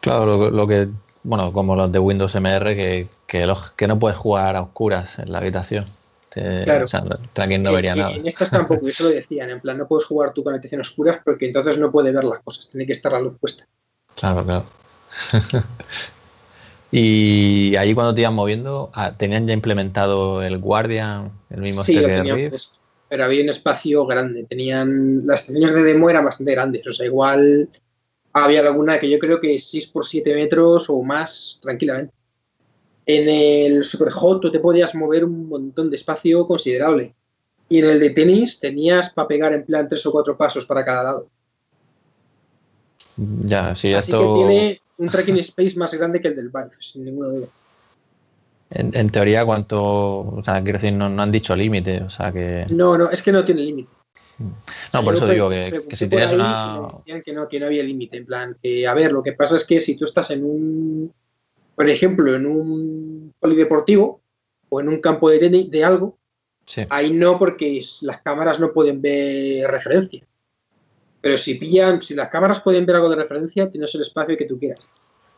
Claro, lo, que, bueno, como los de Windows MR, que, que, no puedes jugar a oscuras en la habitación. claro. O sea, no vería nada. En estas tampoco, eso lo decían, en plan, no puedes jugar tú con habitación a oscuras porque entonces no puede ver las cosas, tiene que estar la luz puesta. Claro, claro. Y ahí cuando te ibas moviendo, ah, ¿tenían ya implementado el Guardian, el mismo sí, lo pero había un espacio grande. Tenían las estaciones de demo eran bastante grandes, o sea, igual había alguna que yo creo que 6 por 7 metros o más tranquilamente. En el Superhot tú te podías mover un montón de espacio considerable. Y en el de tenis tenías para pegar en plan tres o cuatro pasos para cada lado. Ya, sí, Así que tiene un tracking space más grande que el del Valve, sin ninguna duda. En, teoría, ¿cuánto? O sea, quiero decir, no, han dicho límite, o sea que... No, no, es que no tiene límite. No, por eso digo que, si tienes una... Que no, que no había límite, en plan, que a ver, lo que pasa es que si tú estás en un, por ejemplo, en un polideportivo o en un campo de tenis de algo, ahí no porque las cámaras no pueden ver referencia. Pero si pillan, si las cámaras pueden ver algo de referencia, tienes el espacio que tú quieras.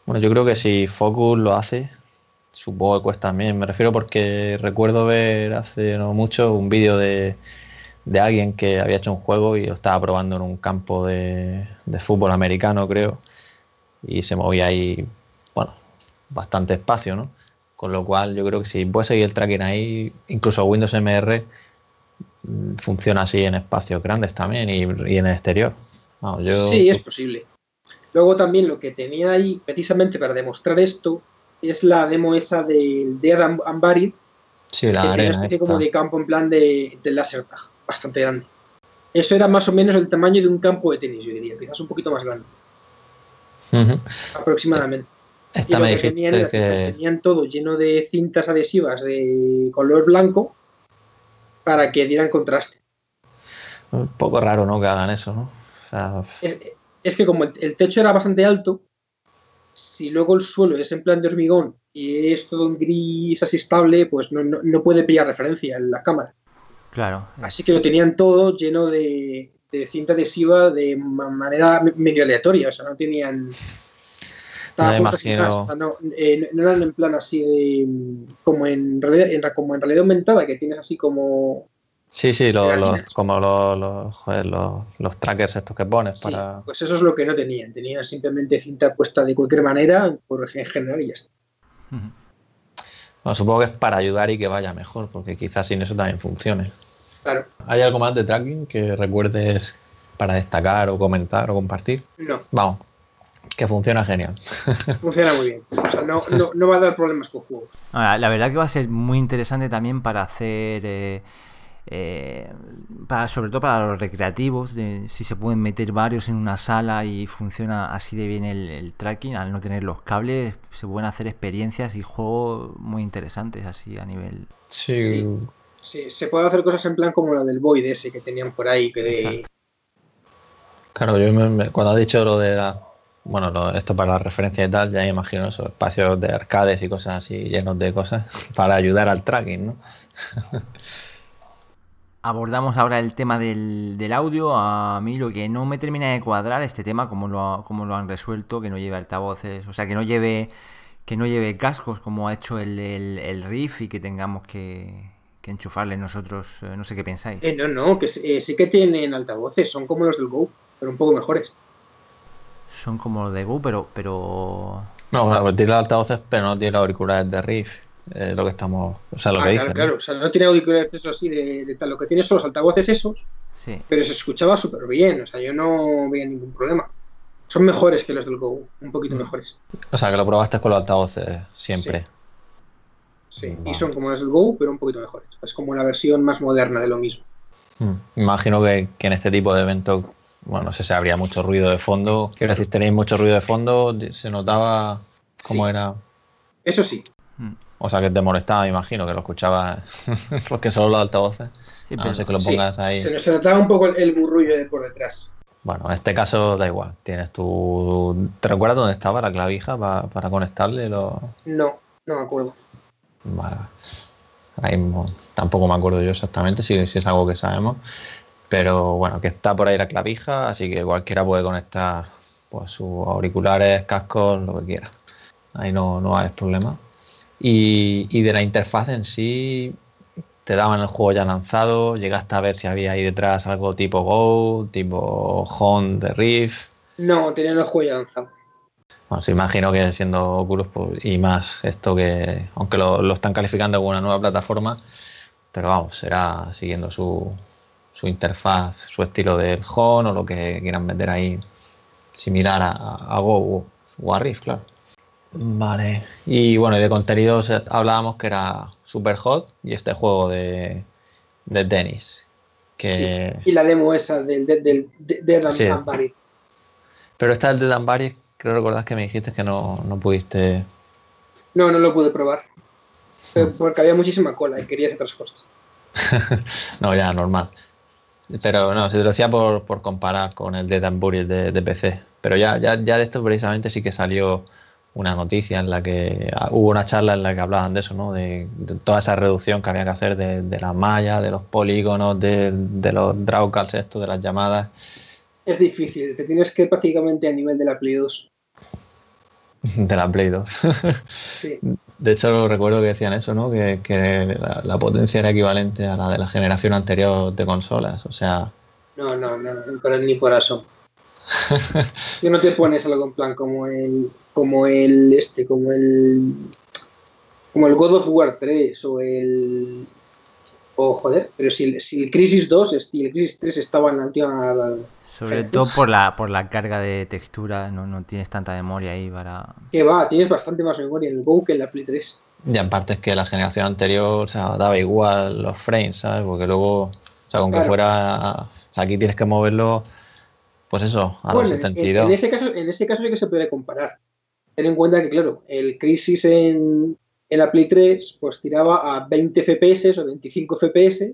Bueno, yo creo que si Focus lo hace, supongo que cuesta también. Me refiero porque recuerdo ver hace no mucho un vídeo de, alguien que había hecho un juego y lo estaba probando en un campo de, fútbol americano, creo. Y se movía ahí, bueno, bastante espacio, ¿no? Con lo cual yo creo que si puedes seguir el tracking ahí, incluso Windows MR funciona así en espacios grandes también y, en el exterior. Sí, es posible. Luego también lo que tenía ahí, precisamente para demostrar esto, es la demo esa del Dead and Buried. Sí, la que arena. Una especie como de campo en plan de, de láser bastante grande. Eso era más o menos el tamaño de un campo de tenis, yo diría, quizás un poquito más grande, aproximadamente. Esta y lo que dijiste tenían, que. tenían todo lleno de cintas adhesivas de color blanco para que dieran contraste. Un poco raro, ¿no? Que hagan eso, ¿no? O sea, Es, es que como el, el techo era bastante alto, si luego el suelo es en plan de hormigón y es todo en gris así estable, pues no, no- no puede pillar referencia en la cámara. Claro. Así que lo tenían todo lleno de, de cinta adhesiva de ma- manera me- medio aleatoria, o sea, no tenían... estaba puesto así atrás, o sea, no, eh, no eran en plan así de... como en realidad, en, como en realidad aumentada, que tienes así como... sí, sí, lo- los- como los, los, joder, los, los trackers estos que pones Sí, para. pues eso es lo que no tenían, tenían simplemente cinta puesta de cualquier manera, por en general y ya está. Bueno, supongo que es para ayudar y que vaya mejor, porque quizás sin eso también funcione. Claro, ¿Hay algo más de tracking que recuerdes para destacar o comentar o compartir? no, Vamos, que funciona genial. funciona muy bien. O sea, no, no, no va a dar problemas con juegos. Ahora, la verdad que va a ser muy interesante también para hacer, eh, eh, para, sobre todo para los recreativos, de, si se pueden meter varios en una sala y funciona así de bien el, el tracking, al no tener los cables, se pueden hacer experiencias y juegos muy interesantes así a nivel... Sí, Sí. Sí, se puede hacer cosas en plan como la del Void ese que tenían por ahí, que de... Exacto. claro, yo me- me- cuando has dicho lo de la. Bueno, lo- esto para la referencia y tal, ya me imagino esos espacios de arcades y cosas así llenos de cosas para ayudar al tracking, ¿no? Abordamos ahora el tema del, del audio. A mí lo que no me termina de cuadrar este tema, como lo, cómo lo han resuelto, que no lleve altavoces, o sea, que no lleve que no lleve cascos como ha hecho el, el, el Riff y que tengamos que, que enchufarle nosotros. eh, no sé qué pensáis. Eh, no, no, que eh, sí que tienen altavoces, son como los del Go, pero un poco mejores. Son como los de Go, pero, pero No, bueno, pues tiene los altavoces, pero no tiene los auriculares de Riff. eh, lo que estamos. O sea, lo Ah, que claro, dicen. ¿no? claro, o sea, no tiene auriculares eso así de, de tal, lo que tiene son los altavoces esos, sí. pero se escuchaba súper bien, o sea, yo no veía ningún problema. Son mejores que los del Go, un poquito Mm. mejores. O sea, que lo probaste con los altavoces siempre. Sí, y son como los del Go, pero un poquito mejores. Es como la versión más moderna de lo mismo. Mm. Imagino que, que en este tipo de eventos, bueno, no sé si habría mucho ruido de fondo. Quiero decir, tenéis mucho ruido de fondo, se notaba cómo Sí. era. Eso sí. O sea, que te molestaba, me imagino, que lo escuchabas porque solo los altavoces. Sí, A pero- no que lo sí, pongas ahí. se, nos- se notaba un poco el, el burrullo de por detrás. Bueno, en este caso da igual. Tienes tu. ¿Te recuerdas dónde estaba la clavija pa- para conectarle? Lo... No, no me acuerdo. Vale. Ahora mismo tampoco me acuerdo yo exactamente si, si es algo que sabemos. Pero bueno, que está por ahí la clavija, así que cualquiera puede conectar pues, sus auriculares, cascos, lo que quiera. Ahí no, no hay problema. Y, y de la interfaz en sí, te daban el juego ya lanzado, llegaste a ver si había ahí detrás algo tipo Go, tipo Home de Rift. No, tenían el juego ya lanzado. Bueno, se imagino que siendo Oculus pues, y más esto que, aunque lo, lo están calificando como una nueva plataforma, pero vamos, será siguiendo su, su interfaz, su estilo del Home o lo que quieran meter ahí similar a, a Go o, a Rift, claro. Vale, y bueno, y de contenidos eh, hablábamos que era Super Hot y este juego de, de tenis. Que... Sí, y la demo esa del del, del, del, del Sí. Pero esta el de Danbari, creo recordar que me dijiste que no, no pudiste No, no lo pude probar. Pero Porque había muchísima cola y quería hacer otras cosas. No, ya, normal. Pero no, se te lo decía por, por comparar con el de Danbury de, de PC. Pero ya, ya, ya de esto precisamente sí que salió una noticia en la que ah, hubo una charla en la que hablaban de eso, ¿no? De, toda esa reducción que había que hacer de, de la malla, de los polígonos, de, de los drawcalls esto, de las llamadas. Es difícil, te tienes que ir prácticamente a nivel de la Play 2. De la Play 2. Sí. De hecho, recuerdo que decían eso, ¿no? Que, que la, la potencia era equivalente a la de la generación anterior de consolas. O sea, No, no, no, pero ni por asomo. Que no te pones algo en plan como el, como el este, como el, como el God of War 3 o el, o joder, pero si, el- si el Crisis 2, si el Crisis 3 estaba en la última, Sobre todo por la, por la carga de textura, no, no tienes tanta memoria ahí para... que va, tienes bastante más memoria en el Go que en la Play 3. Y en parte es que la generación anterior, o sea, daba igual los frames, ¿sabes? Porque luego, o sea, con que fuera. O sea, aquí tienes que moverlo, pues eso, a los 72. En, ese caso, en ese caso sí que se puede comparar. Ten en cuenta que, claro, el Crisis en, en la Play 3 pues tiraba a 20 FPS o 25 FPS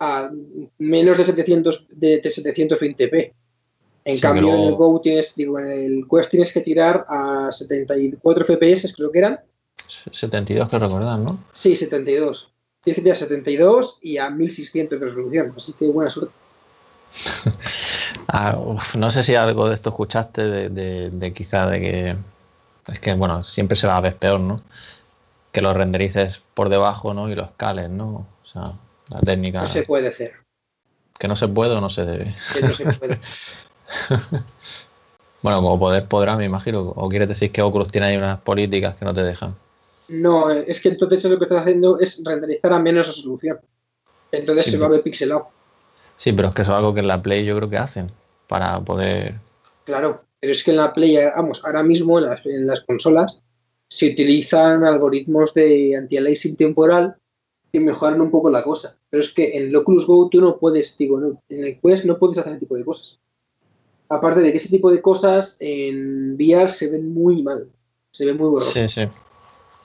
a menos de 700 de, 720p. En cambio, en el Go tienes, digo, en el Quest tienes que tirar a 74 FPS, creo que eran. 72 que recordar, ¿no? Sí, 72. Tienes que tirar a 72 y a 1600 de resolución, así que buena suerte. Ah, no sé si algo de esto escuchaste, de, de, quizá de que. Es que, bueno, siempre se va a ver peor, ¿no? Que lo renderices por debajo, ¿no? Y lo escales, ¿no? O sea, la técnica. No se puede hacer. Que no se puede o no se debe. Que no se puede. bueno, como poder podrá, me imagino. ¿O quieres decir que Oculus tiene ahí unas políticas que no te dejan? No, es que entonces lo que estás haciendo es renderizar a menos resolución. Entonces se va a ver pixelado. Sí, pero es que eso es algo que en la Play yo creo que hacen para poder. Claro, pero es que en la Play, vamos, ahora mismo en las, en las consolas se utilizan algoritmos de anti-aliasing temporal que mejoran un poco la cosa. Pero es que en Oculus Go tú no puedes, digo, no, en el Quest no puedes hacer ese tipo de cosas. Aparte de que ese tipo de cosas en VR se ven muy mal, se ven muy borroso. Sí, sí.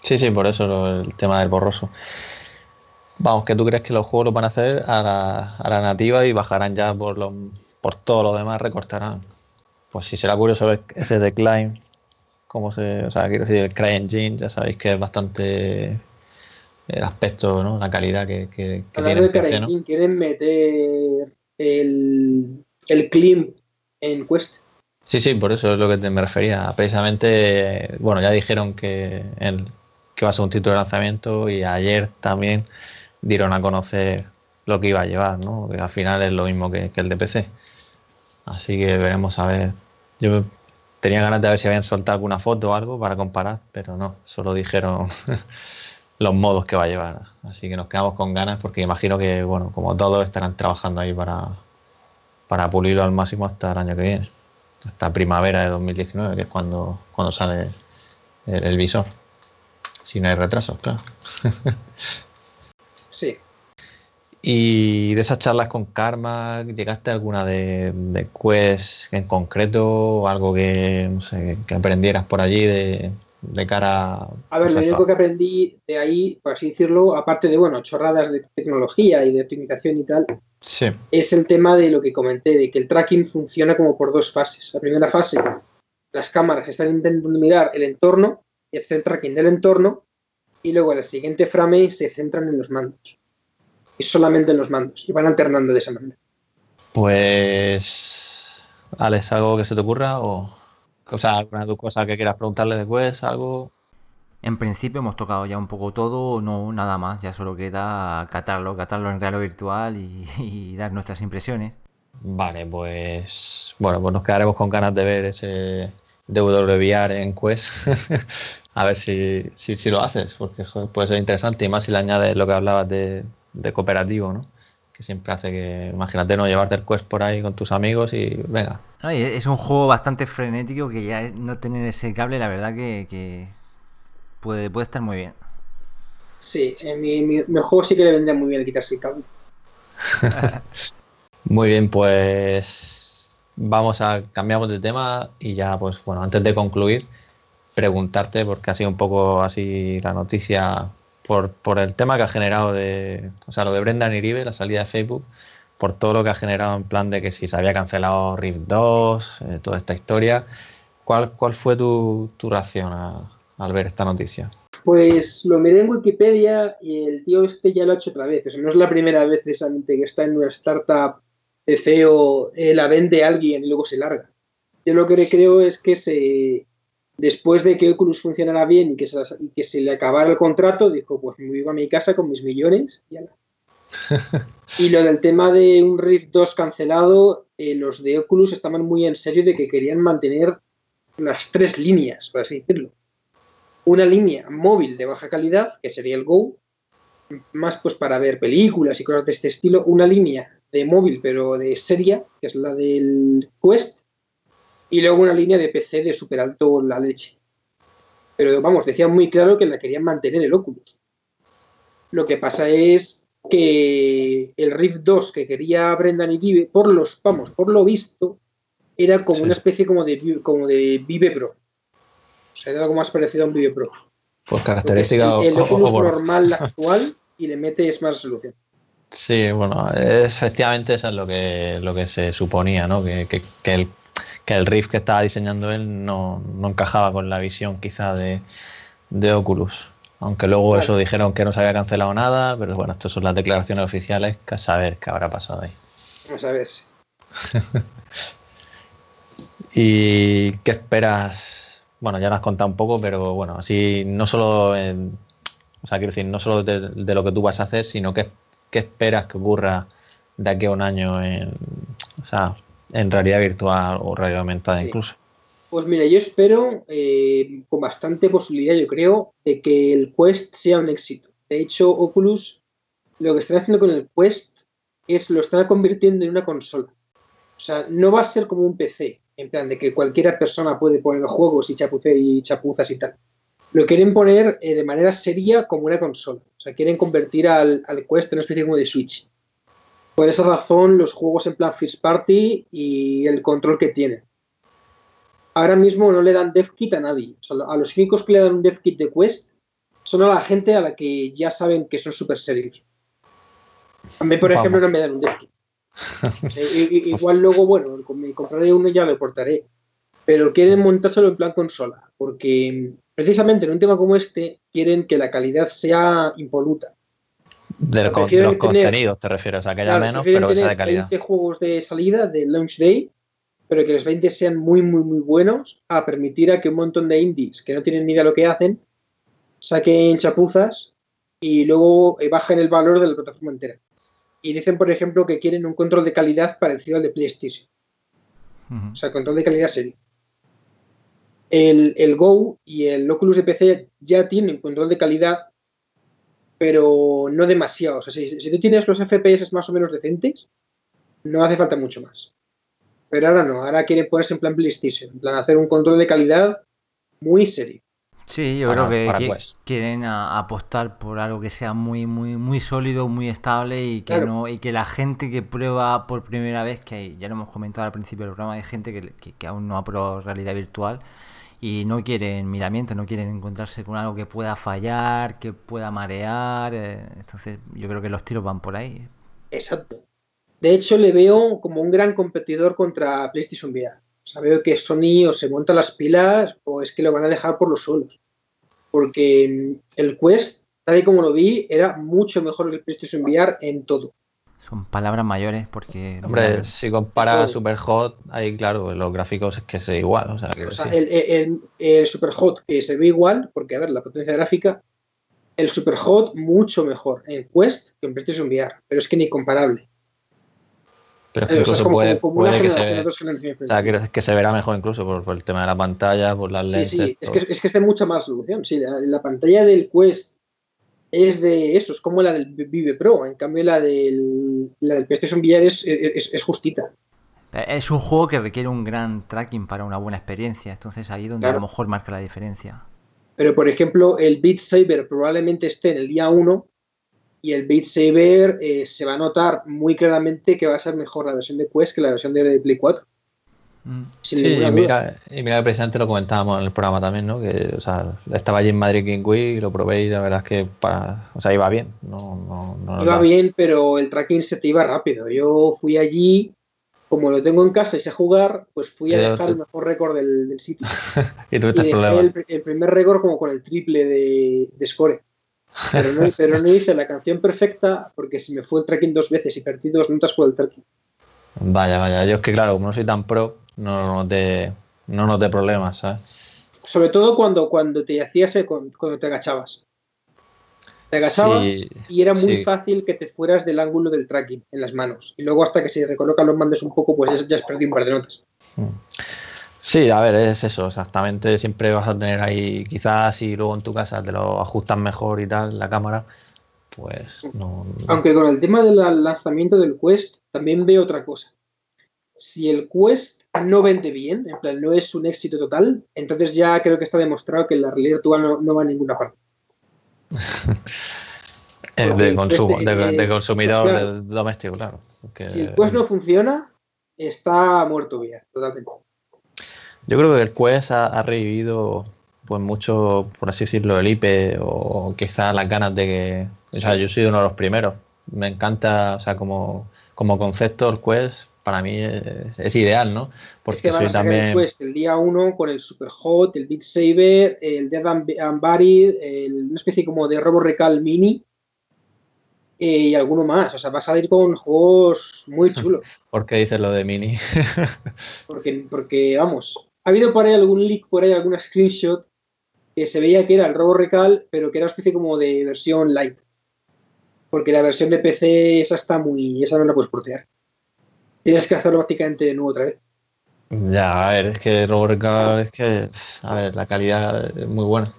Sí, sí, por eso el tema del borroso. Vamos, que tú crees que los juegos lo van a hacer a la, a la nativa y bajarán ya por, lo, por todo lo demás, recortarán. Pues si será curioso ver ese decline, como se, o sea, quiero decir, el CryEngine, ya sabéis que es bastante el aspecto, ¿no? La calidad que, que, que Hablando de ¿no? quieren meter el, el Clean en Quest. Sí, sí, por eso es lo que me refería. Precisamente, bueno, ya dijeron que, el, que va a ser un título de lanzamiento y ayer también dieron a conocer lo que iba a llevar, ¿no? Que al final es lo mismo que, que el de PC. Así que veremos a ver. Yo tenía ganas de ver si habían soltado alguna foto o algo para comparar, pero no, solo dijeron los modos que va a llevar. Así que nos quedamos con ganas porque imagino que, bueno, como todos estarán trabajando ahí para, para pulirlo al máximo hasta el año que viene, hasta primavera de 2019, que es cuando, cuando sale el, visor. Si no hay retrasos, claro. sí. Y de esas charlas con Karma, ¿llegaste a alguna de, de Quest en concreto? o ¿Algo que, no sé, que aprendieras por allí de, de cara a... ver, lo único que aprendí de ahí, por así decirlo, aparte de, bueno, chorradas de tecnología y de optimización y tal, es el tema de lo que comenté, de que el tracking funciona como por dos fases. La primera fase, las cámaras están intentando mirar el entorno y hacer el tracking del entorno, y luego en el siguiente frame se centran en los mandos. Y solamente en los mandos, y van alternando de esa manera. Pues... Alex, ¿algo que se te ocurra o...? O sea, alguna cosa que quieras preguntarle después, algo. En principio hemos tocado ya un poco todo, no nada más, ya solo queda catarlo, catarlo en real o virtual y, dar nuestras impresiones. Vale, pues bueno, pues nos quedaremos con ganas de ver ese WVR en Quest. a ver si, si, lo haces, porque puede ser interesante y más si le añades lo que hablabas de, de cooperativo, ¿no? que siempre hace que, imagínate, no llevarte el quest por ahí con tus amigos y venga. es un juego bastante frenético que ya no tener ese cable, la verdad que, puede, puede estar muy bien. Sí, en mi, mi, juego sí que le vendría muy bien quitarse el cable. muy bien, pues vamos a cambiamos de tema y ya, pues bueno, antes de concluir, preguntarte, porque ha sido un poco así la noticia por, por, el tema que ha generado de, o sea, lo de Brendan Iribe, la salida de Facebook, por todo lo que ha generado en plan de que si se había cancelado Rift 2, eh, toda esta historia. ¿Cuál, cuál fue tu, tu reacción al ver esta noticia? Pues lo miré en Wikipedia y el tío este ya lo ha hecho otra vez. O sea, no es la primera vez precisamente que está en una startup de CEO, eh, la vende a alguien y luego se larga. Yo lo que creo es que se, después de que Oculus funcionara bien y que, se, que se le acabara el contrato, dijo, pues me vivo a mi casa con mis millones y y lo del tema de un Rift 2 cancelado, eh, los de Oculus estaban muy en serio de que querían mantener las tres líneas, por así decirlo. Una línea móvil de baja calidad, que sería el Go, más pues para ver películas y cosas de este estilo. Una línea de móvil, pero de seria, que es la del Quest, y luego una línea de PC de super alto la leche. Pero vamos, decían muy claro que la querían mantener el Oculus. Lo que pasa es que el Rift 2 que quería Brendan y Vive, por los, vamos, por lo visto, era como una especie como de, como de Vive Pro. O sea, era algo más parecido a un Vive Pro. Por característica el, el Oculus normal actual y le metes más resolución. Sí, bueno, efectivamente eso es lo que, lo que se suponía, ¿no? Que, que, que el, que el Rift que estaba diseñando él no, no encajaba con la visión quizá de, de Oculus. Aunque luego Vale. eso dijeron que no se había cancelado nada, pero bueno, estas son las declaraciones oficiales, que a saber qué habrá pasado ahí. A ver. sí. ¿Y qué esperas? Bueno, ya nos has contado un poco, pero bueno, así no solo en, o sea, quiero decir, no solo de, de lo que tú vas a hacer, sino que qué esperas que ocurra de aquí a un año en, o sea, en realidad virtual o realidad aumentada Sí. incluso. Pues mira, yo espero, eh, con bastante posibilidad, yo creo, de que el Quest sea un éxito. De hecho, Oculus, lo que están haciendo con el Quest es lo están convirtiendo en una consola. O sea, no va a ser como un PC, en plan de que cualquiera persona puede poner juegos y, chapuce, y chapuzas y tal. Lo quieren poner eh, de manera seria como una consola. O sea, quieren convertir al, al Quest en una especie como de Switch. Por esa razón, los juegos en plan First Party y el control que tienen ahora mismo no le dan dev kit a nadie. O sea, a los únicos que le dan un dev kit de Quest son a la gente a la que ya saben que son súper serios. A mí, por Vamos. ejemplo, no me dan un dev kit. I- igual luego, bueno, me compraré uno y ya lo portaré. Pero quieren montárselo en plan consola, porque precisamente en un tema como este quieren que la calidad sea impoluta. De, los tener- contenidos te refieres, o sea, que haya Claro, menos, pero que sea de calidad. 20 juegos de salida de launch day, pero que los 20 sean muy, muy, muy buenos, a permitir a que un montón de indies que no tienen ni idea de lo que hacen saquen chapuzas y luego eh, bajen el valor de la plataforma entera. Y dicen, por ejemplo, que quieren un control de calidad parecido al de PlayStation. O sea, control de calidad serio. El, el Go y el Oculus de PC ya tienen control de calidad, pero no demasiado. O sea, si, si tú tienes los FPS más o menos decentes, no hace falta mucho más. Pero ahora no, ahora quieren ponerse en plan PlayStation, en plan hacer un control de calidad muy serio. Sí, yo Para- creo que, quieren a- apostar por algo que sea muy, muy, muy sólido, muy estable y que Claro. no, y que la gente que prueba por primera vez, que hay- ya lo hemos comentado al principio del programa, hay gente que, que- que aún no ha probado realidad virtual y no quieren miramientos, no quieren encontrarse con algo que pueda fallar, que pueda marear. eh, entonces, yo creo que los tiros van por ahí. Exacto. De hecho, le veo como un gran competidor contra PlayStation VR. O sea, veo que Sony o se monta las pilas o es que lo van a dejar por los suelos. Porque el Quest, tal y como lo vi, era mucho mejor que el PlayStation VR en todo. Son palabras mayores porque... Hombre, mira, si comparas todo. Super Hot, ahí claro, los gráficos es que es igual, o sea, O sea, decir. el, el, el Superhot, que se ve igual, porque a ver, la potencia gráfica, el Superhot mucho mejor en Quest que en PlayStation VR, pero es que ni comparable. pero es que Eh, o sea, es incluso como, puede, como- como puede que se, dos generaciones o sea, decir que se verá mejor incluso por, por el tema de la pantalla, por las Sí, lentes. sí, es todo. que, es que es de mucha más resolución. Sí, la, la pantalla del Quest es de eso, es como la del Vive Pro. En cambio, la del, la del PlayStation VR es, es, es justita. Es un juego que requiere un gran tracking para una buena experiencia, entonces ahí es donde a lo mejor marca la diferencia. Pero, por ejemplo, el Beat Saber probablemente esté en el día 1 y el Beat Saber eh, se va a notar muy claramente que va a ser mejor la versión de Quest que la versión de Play 4. Sin Sí, y mira, y mira precisamente lo comentábamos en el programa también, ¿no? Que, o sea, estaba allí en Madrid King Week, lo probé y la verdad es que para, o sea, iba bien. No, no, Iba bien, pero el tracking se te iba rápido. Yo fui allí, como lo tengo en casa y sé jugar, pues fui a dejar te- el mejor récord del, del sitio. Y Y tuviste dejé problemas. el, el primer récord como con el triple de, de score. Pero no, pero no hice la canción perfecta porque se me fue el tracking dos veces y perdí dos notas por el tracking. Vaya, vaya. Yo es que, claro, como no soy tan pro, no noté, no noté problemas, ¿sabes? Sobre todo cuando, cuando te hacías cuando te agachabas. Te agachabas Sí, y era muy sí. fácil que te fueras del ángulo del tracking en las manos. Y luego hasta que se recolocan los mandos un poco, pues ya, has perdido un par de notas. Mm. Sí, a ver, es eso, exactamente. Siempre vas a tener ahí, quizás si luego en tu casa te lo ajustas mejor y tal, la cámara, pues no. Aunque con el tema del lanzamiento del Quest también veo otra cosa. Si el Quest no vende bien, en plan no es un éxito total, entonces ya creo que está demostrado que la realidad virtual no, no va a ninguna parte. De, consumo, de, consumidor doméstico, claro. Si el Quest no funciona, está muerto ya, totalmente. Yo creo que el Quest ha, revivido pues mucho, por así decirlo, el IP o quizás las ganas de que... O sea, yo soy uno de los primeros. Me encanta, o sea, como, como concepto el Quest para mí es, ideal, ¿no? Porque es que van a también... el Quest el día 1 con el Super Hot, el Beat Saber, el Dead and Buried, una especie como de Robo Recal Mini eh, y alguno más. O sea, va a salir con juegos muy chulos. ¿Por qué dices lo de Mini? porque, porque, vamos, ha habido por ahí algún leak, por ahí alguna screenshot que se veía que era el Robo Recal, pero que era una especie como de versión light. Porque la versión de PC esa está muy... esa no la puedes portear tienes que hacerlo prácticamente de nuevo otra vez. Ya, a ver, es que Robert es que, a ver, la calidad es muy buena.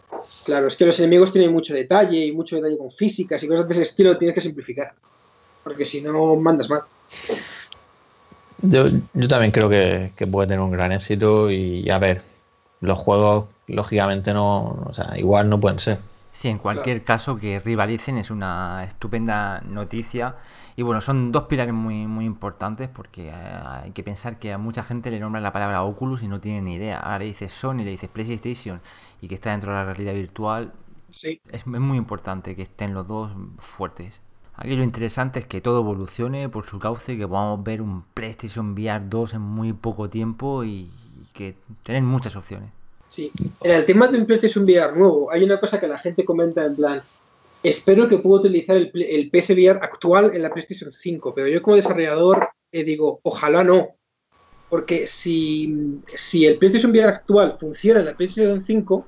Claro, es que los enemigos tienen mucho detalle y mucho detalle con físicas y cosas de ese estilo, tienes que simplificar. Porque si no, mandas mal. Yo, también creo que, puede tener un gran éxito y, a ver, los juegos, lógicamente, no, o sea, igual no pueden ser. Sí, en cualquier caso, que rivalicen es una estupenda noticia y bueno, son dos pilares muy, muy importantes porque eh, hay que pensar que a mucha gente le nombra la palabra Oculus y no tiene ni idea. Ahora le dices Sony, le dices PlayStation y que está dentro de la realidad virtual. Sí. Es, muy importante que estén los dos fuertes. Aquí lo interesante es que todo evolucione por su cauce, que podamos ver un PlayStation VR 2 en muy poco tiempo y que tener muchas opciones. Sí, en el tema de un PlayStation VR nuevo, hay una cosa que la gente comenta en plan, espero que pueda utilizar el, el PSVR actual en la PlayStation 5, pero yo como desarrollador eh, digo, ojalá no. Porque si, si el PlayStation VR actual funciona en la PlayStation 5,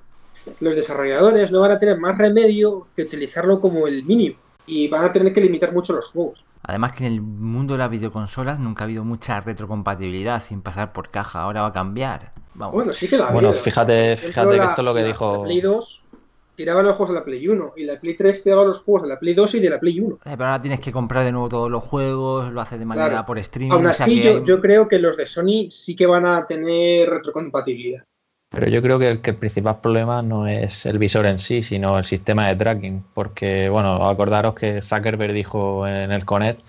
los desarrolladores no van a tener más remedio que utilizarlo como el mínimo y van a tener que limitar mucho los juegos. Además que en el mundo de las videoconsolas nunca ha habido mucha retrocompatibilidad sin pasar por caja, ahora va a cambiar. Bueno, sí que la Bueno, fíjate, fíjate que esto es lo que dijo tiraba los juegos de la Play 1 y la Play 3 tiraba los juegos de la Play 2 y de la Play 1. Eh, pero ahora tienes que comprar de nuevo todos los juegos, lo hace de manera por streaming. Aún así, yo, creo que los de Sony sí que van a tener retrocompatibilidad. Pero yo creo que el, que el principal problema no es el visor en sí, sino el sistema de tracking. Porque, bueno, acordaros que Zuckerberg dijo en el Connect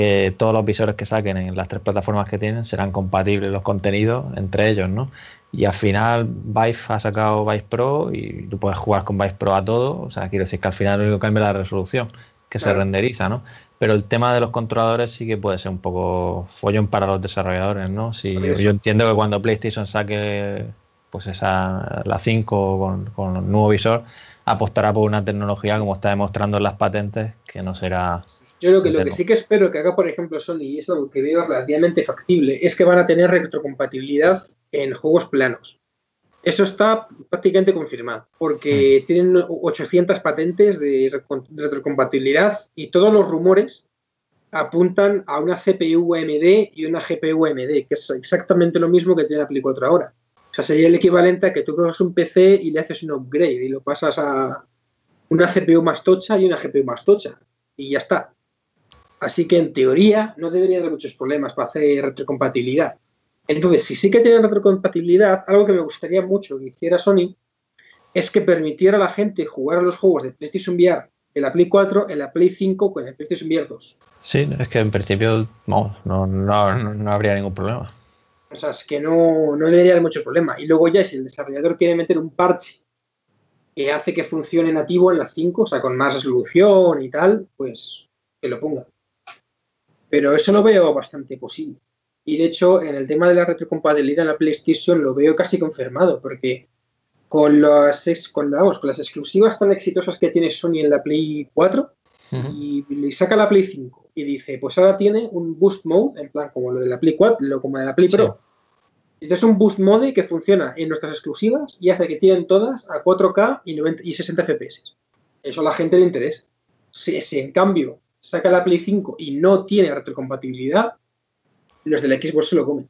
que todos los visores que saquen en las tres plataformas que tienen serán compatibles los contenidos entre ellos, ¿no? Y al final Vive ha sacado Vive Pro y tú puedes jugar con Vive Pro a todo, o sea, quiero decir que al final lo único que cambia es la resolución, que se renderiza, ¿no? Pero el tema de los controladores sí que puede ser un poco follón para los desarrolladores, ¿no? Si, yo entiendo que cuando PlayStation saque pues esa la 5 con, con un nuevo visor, apostará por una tecnología como está demostrando en las patentes, que no será yo creo que lo que sí que espero que haga, por ejemplo, Sony, y es algo que veo relativamente factible, es que van a tener retrocompatibilidad en juegos planos. Eso está prácticamente confirmado, porque mm. tienen 800 patentes de retrocompatibilidad y todos los rumores apuntan a una CPU AMD y una GPU AMD, que es exactamente lo mismo que tiene Play 4 ahora. O sea, sería el equivalente a que tú coges un PC y le haces un upgrade y lo pasas a una CPU más tocha y una GPU más tocha. Y ya está. Así que en teoría no debería haber muchos problemas para hacer retrocompatibilidad. Entonces, si sí que tiene retrocompatibilidad, algo que me gustaría mucho que hiciera Sony es que permitiera a la gente jugar a los juegos de PlayStation VR en la Play 4, en la Play 5 con el PlayStation VR 2. Sí, es que en principio no, no, habría ningún problema. O sea, es que no, no debería haber mucho problema. Y luego ya si el desarrollador quiere meter un parche que hace que funcione nativo en la 5, o sea, con más resolución y tal, pues que lo ponga. Pero eso lo veo bastante posible. Y de hecho, en el tema de la retrocompatibilidad en la PlayStation lo veo casi confirmado, porque con las, con, con las exclusivas tan exitosas que tiene Sony en la Play 4, y le saca la Play 5 y dice, pues ahora tiene un boost mode, en plan como lo de la Play 4, lo como de la Play Pro. Entonces es un boost mode que funciona en nuestras exclusivas y hace que tienen todas a 4K y, 90, y 60 FPS. Eso a la gente le interesa. Si, si en cambio saca la Play 5 y no tiene retrocompatibilidad, los de la Xbox se lo comen.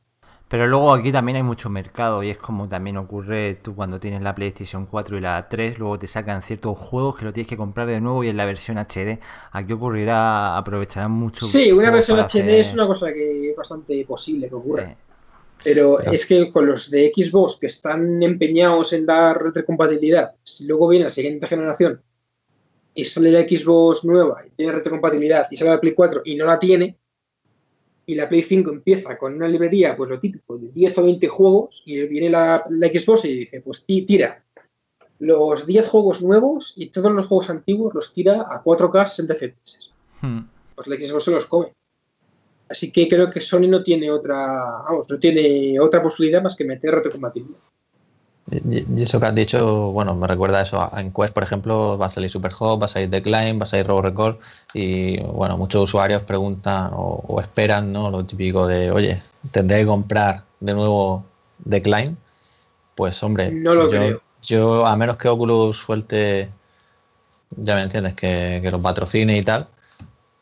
Pero luego aquí también hay mucho mercado y es como también ocurre tú cuando tienes la PlayStation 4 y la 3, luego te sacan ciertos juegos que lo tienes que comprar de nuevo y en la versión HD. Aquí ocurrirá, aprovecharán mucho. Sí, una versión HD es una cosa que es bastante posible que ocurra. Pero es que con los de Xbox que están empeñados en dar retrocompatibilidad, si luego viene la siguiente generación y sale la Xbox nueva y tiene retrocompatibilidad y sale la Play 4 y no la tiene, y la Play 5 empieza con una librería, pues lo típico, de 10 o 20 juegos, y viene la, la Xbox y dice, pues tira los 10 juegos nuevos y todos los juegos antiguos los tira a 4K 60 FPS. Hmm. Pues la Xbox se los come. Así que creo que Sony no tiene otra, vamos, no tiene otra posibilidad más que meter retrocompatibilidad. Y eso que has dicho, bueno, me recuerda eso. En Quest, por ejemplo, va a salir Superhot, va a salir Decline, va a salir Robo Record. Y bueno, muchos usuarios preguntan o, o, esperan, ¿no? Lo típico de, oye, ¿tendré que comprar de nuevo Decline? Pues hombre, no lo yo, creo. yo, a menos que Oculus suelte, ya me entiendes, que, que los patrocine y tal.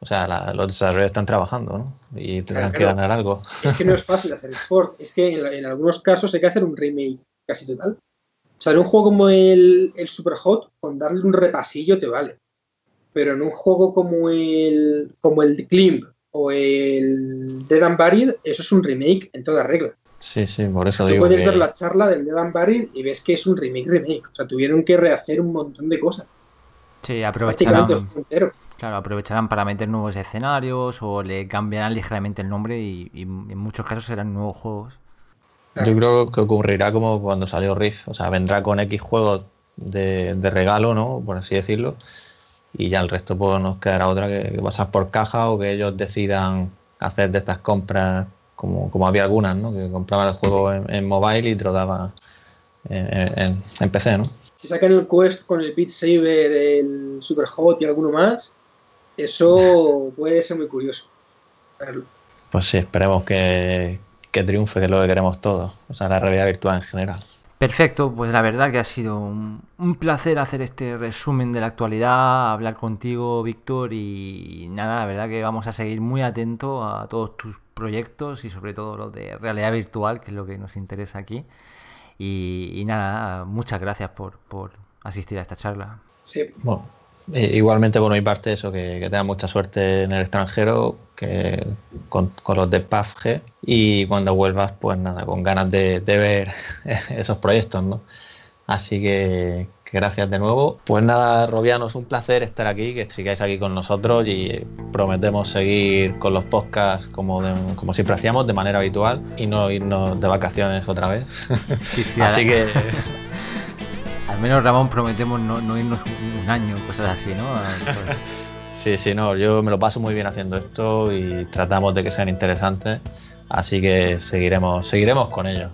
O sea, la, los desarrolladores están trabajando, ¿no? Y tendrán Claro, que ganar algo. Es que no es fácil hacer sport. Es que en, en algunos casos hay que hacer un remake casi total. O sea, en un juego como el, el Superhot, con darle un repasillo te vale. Pero en un juego como el, como el Climb o el Dead and Buried, eso es un remake en toda regla. Sí, sí, por eso Tú digo puedes que... ver la charla del Dead and Buried y ves que es un remake remake. O sea, tuvieron que rehacer un montón de cosas. Sí, aprovecharán, claro, aprovecharán para meter nuevos escenarios o le cambiarán ligeramente el nombre y, y en muchos casos serán nuevos juegos. Yo creo que ocurrirá como cuando salió Rift, o sea, vendrá con X juegos de, de regalo, ¿no? Por así decirlo, y ya el resto pues nos quedará otra que, que pasar por caja o que ellos decidan hacer de estas compras, como, como había algunas, ¿no? Que compraban el juego en, en mobile y te lo daban en, en- en PC, ¿no? Si sacan el Quest con el Beat Saber, el Superhot y alguno más, eso puede ser muy curioso. Pues sí, esperemos que, que triunfe, que es lo que queremos todos, o sea, la realidad virtual en general. Perfecto, pues la verdad que ha sido un, un placer hacer este resumen de la actualidad, hablar contigo, Víctor, y nada, la verdad que vamos a seguir muy atentos a todos tus proyectos y sobre todo los de realidad virtual, que es lo que nos interesa aquí. Y, y nada, muchas gracias por, por asistir a esta charla. Sí. Bueno, igualmente por mi parte eso, que, que tengas mucha suerte en el extranjero, que con, con los de PUBG y cuando vuelvas, pues nada, con ganas de, de ver esos proyectos, ¿no? Así que, que gracias de nuevo. Pues nada, Robianos, un placer estar aquí, que sigáis aquí con nosotros y prometemos seguir con los podcasts como, de- como siempre hacíamos, de manera habitual y no irnos de vacaciones otra vez. Sí, sí, Así que Al menos Ramón prometemos no, no irnos un, un año, cosas así, ¿no? Sí, sí, no, yo me lo paso muy bien haciendo esto y tratamos de que sean interesantes, así que seguiremos, seguiremos con ello.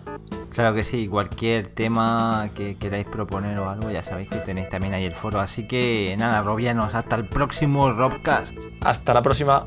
Claro que sí, cualquier tema que queráis proponer o algo, ya sabéis que tenéis también ahí el foro. Así que nada, Robianos, hasta el próximo Robcast. Hasta la próxima.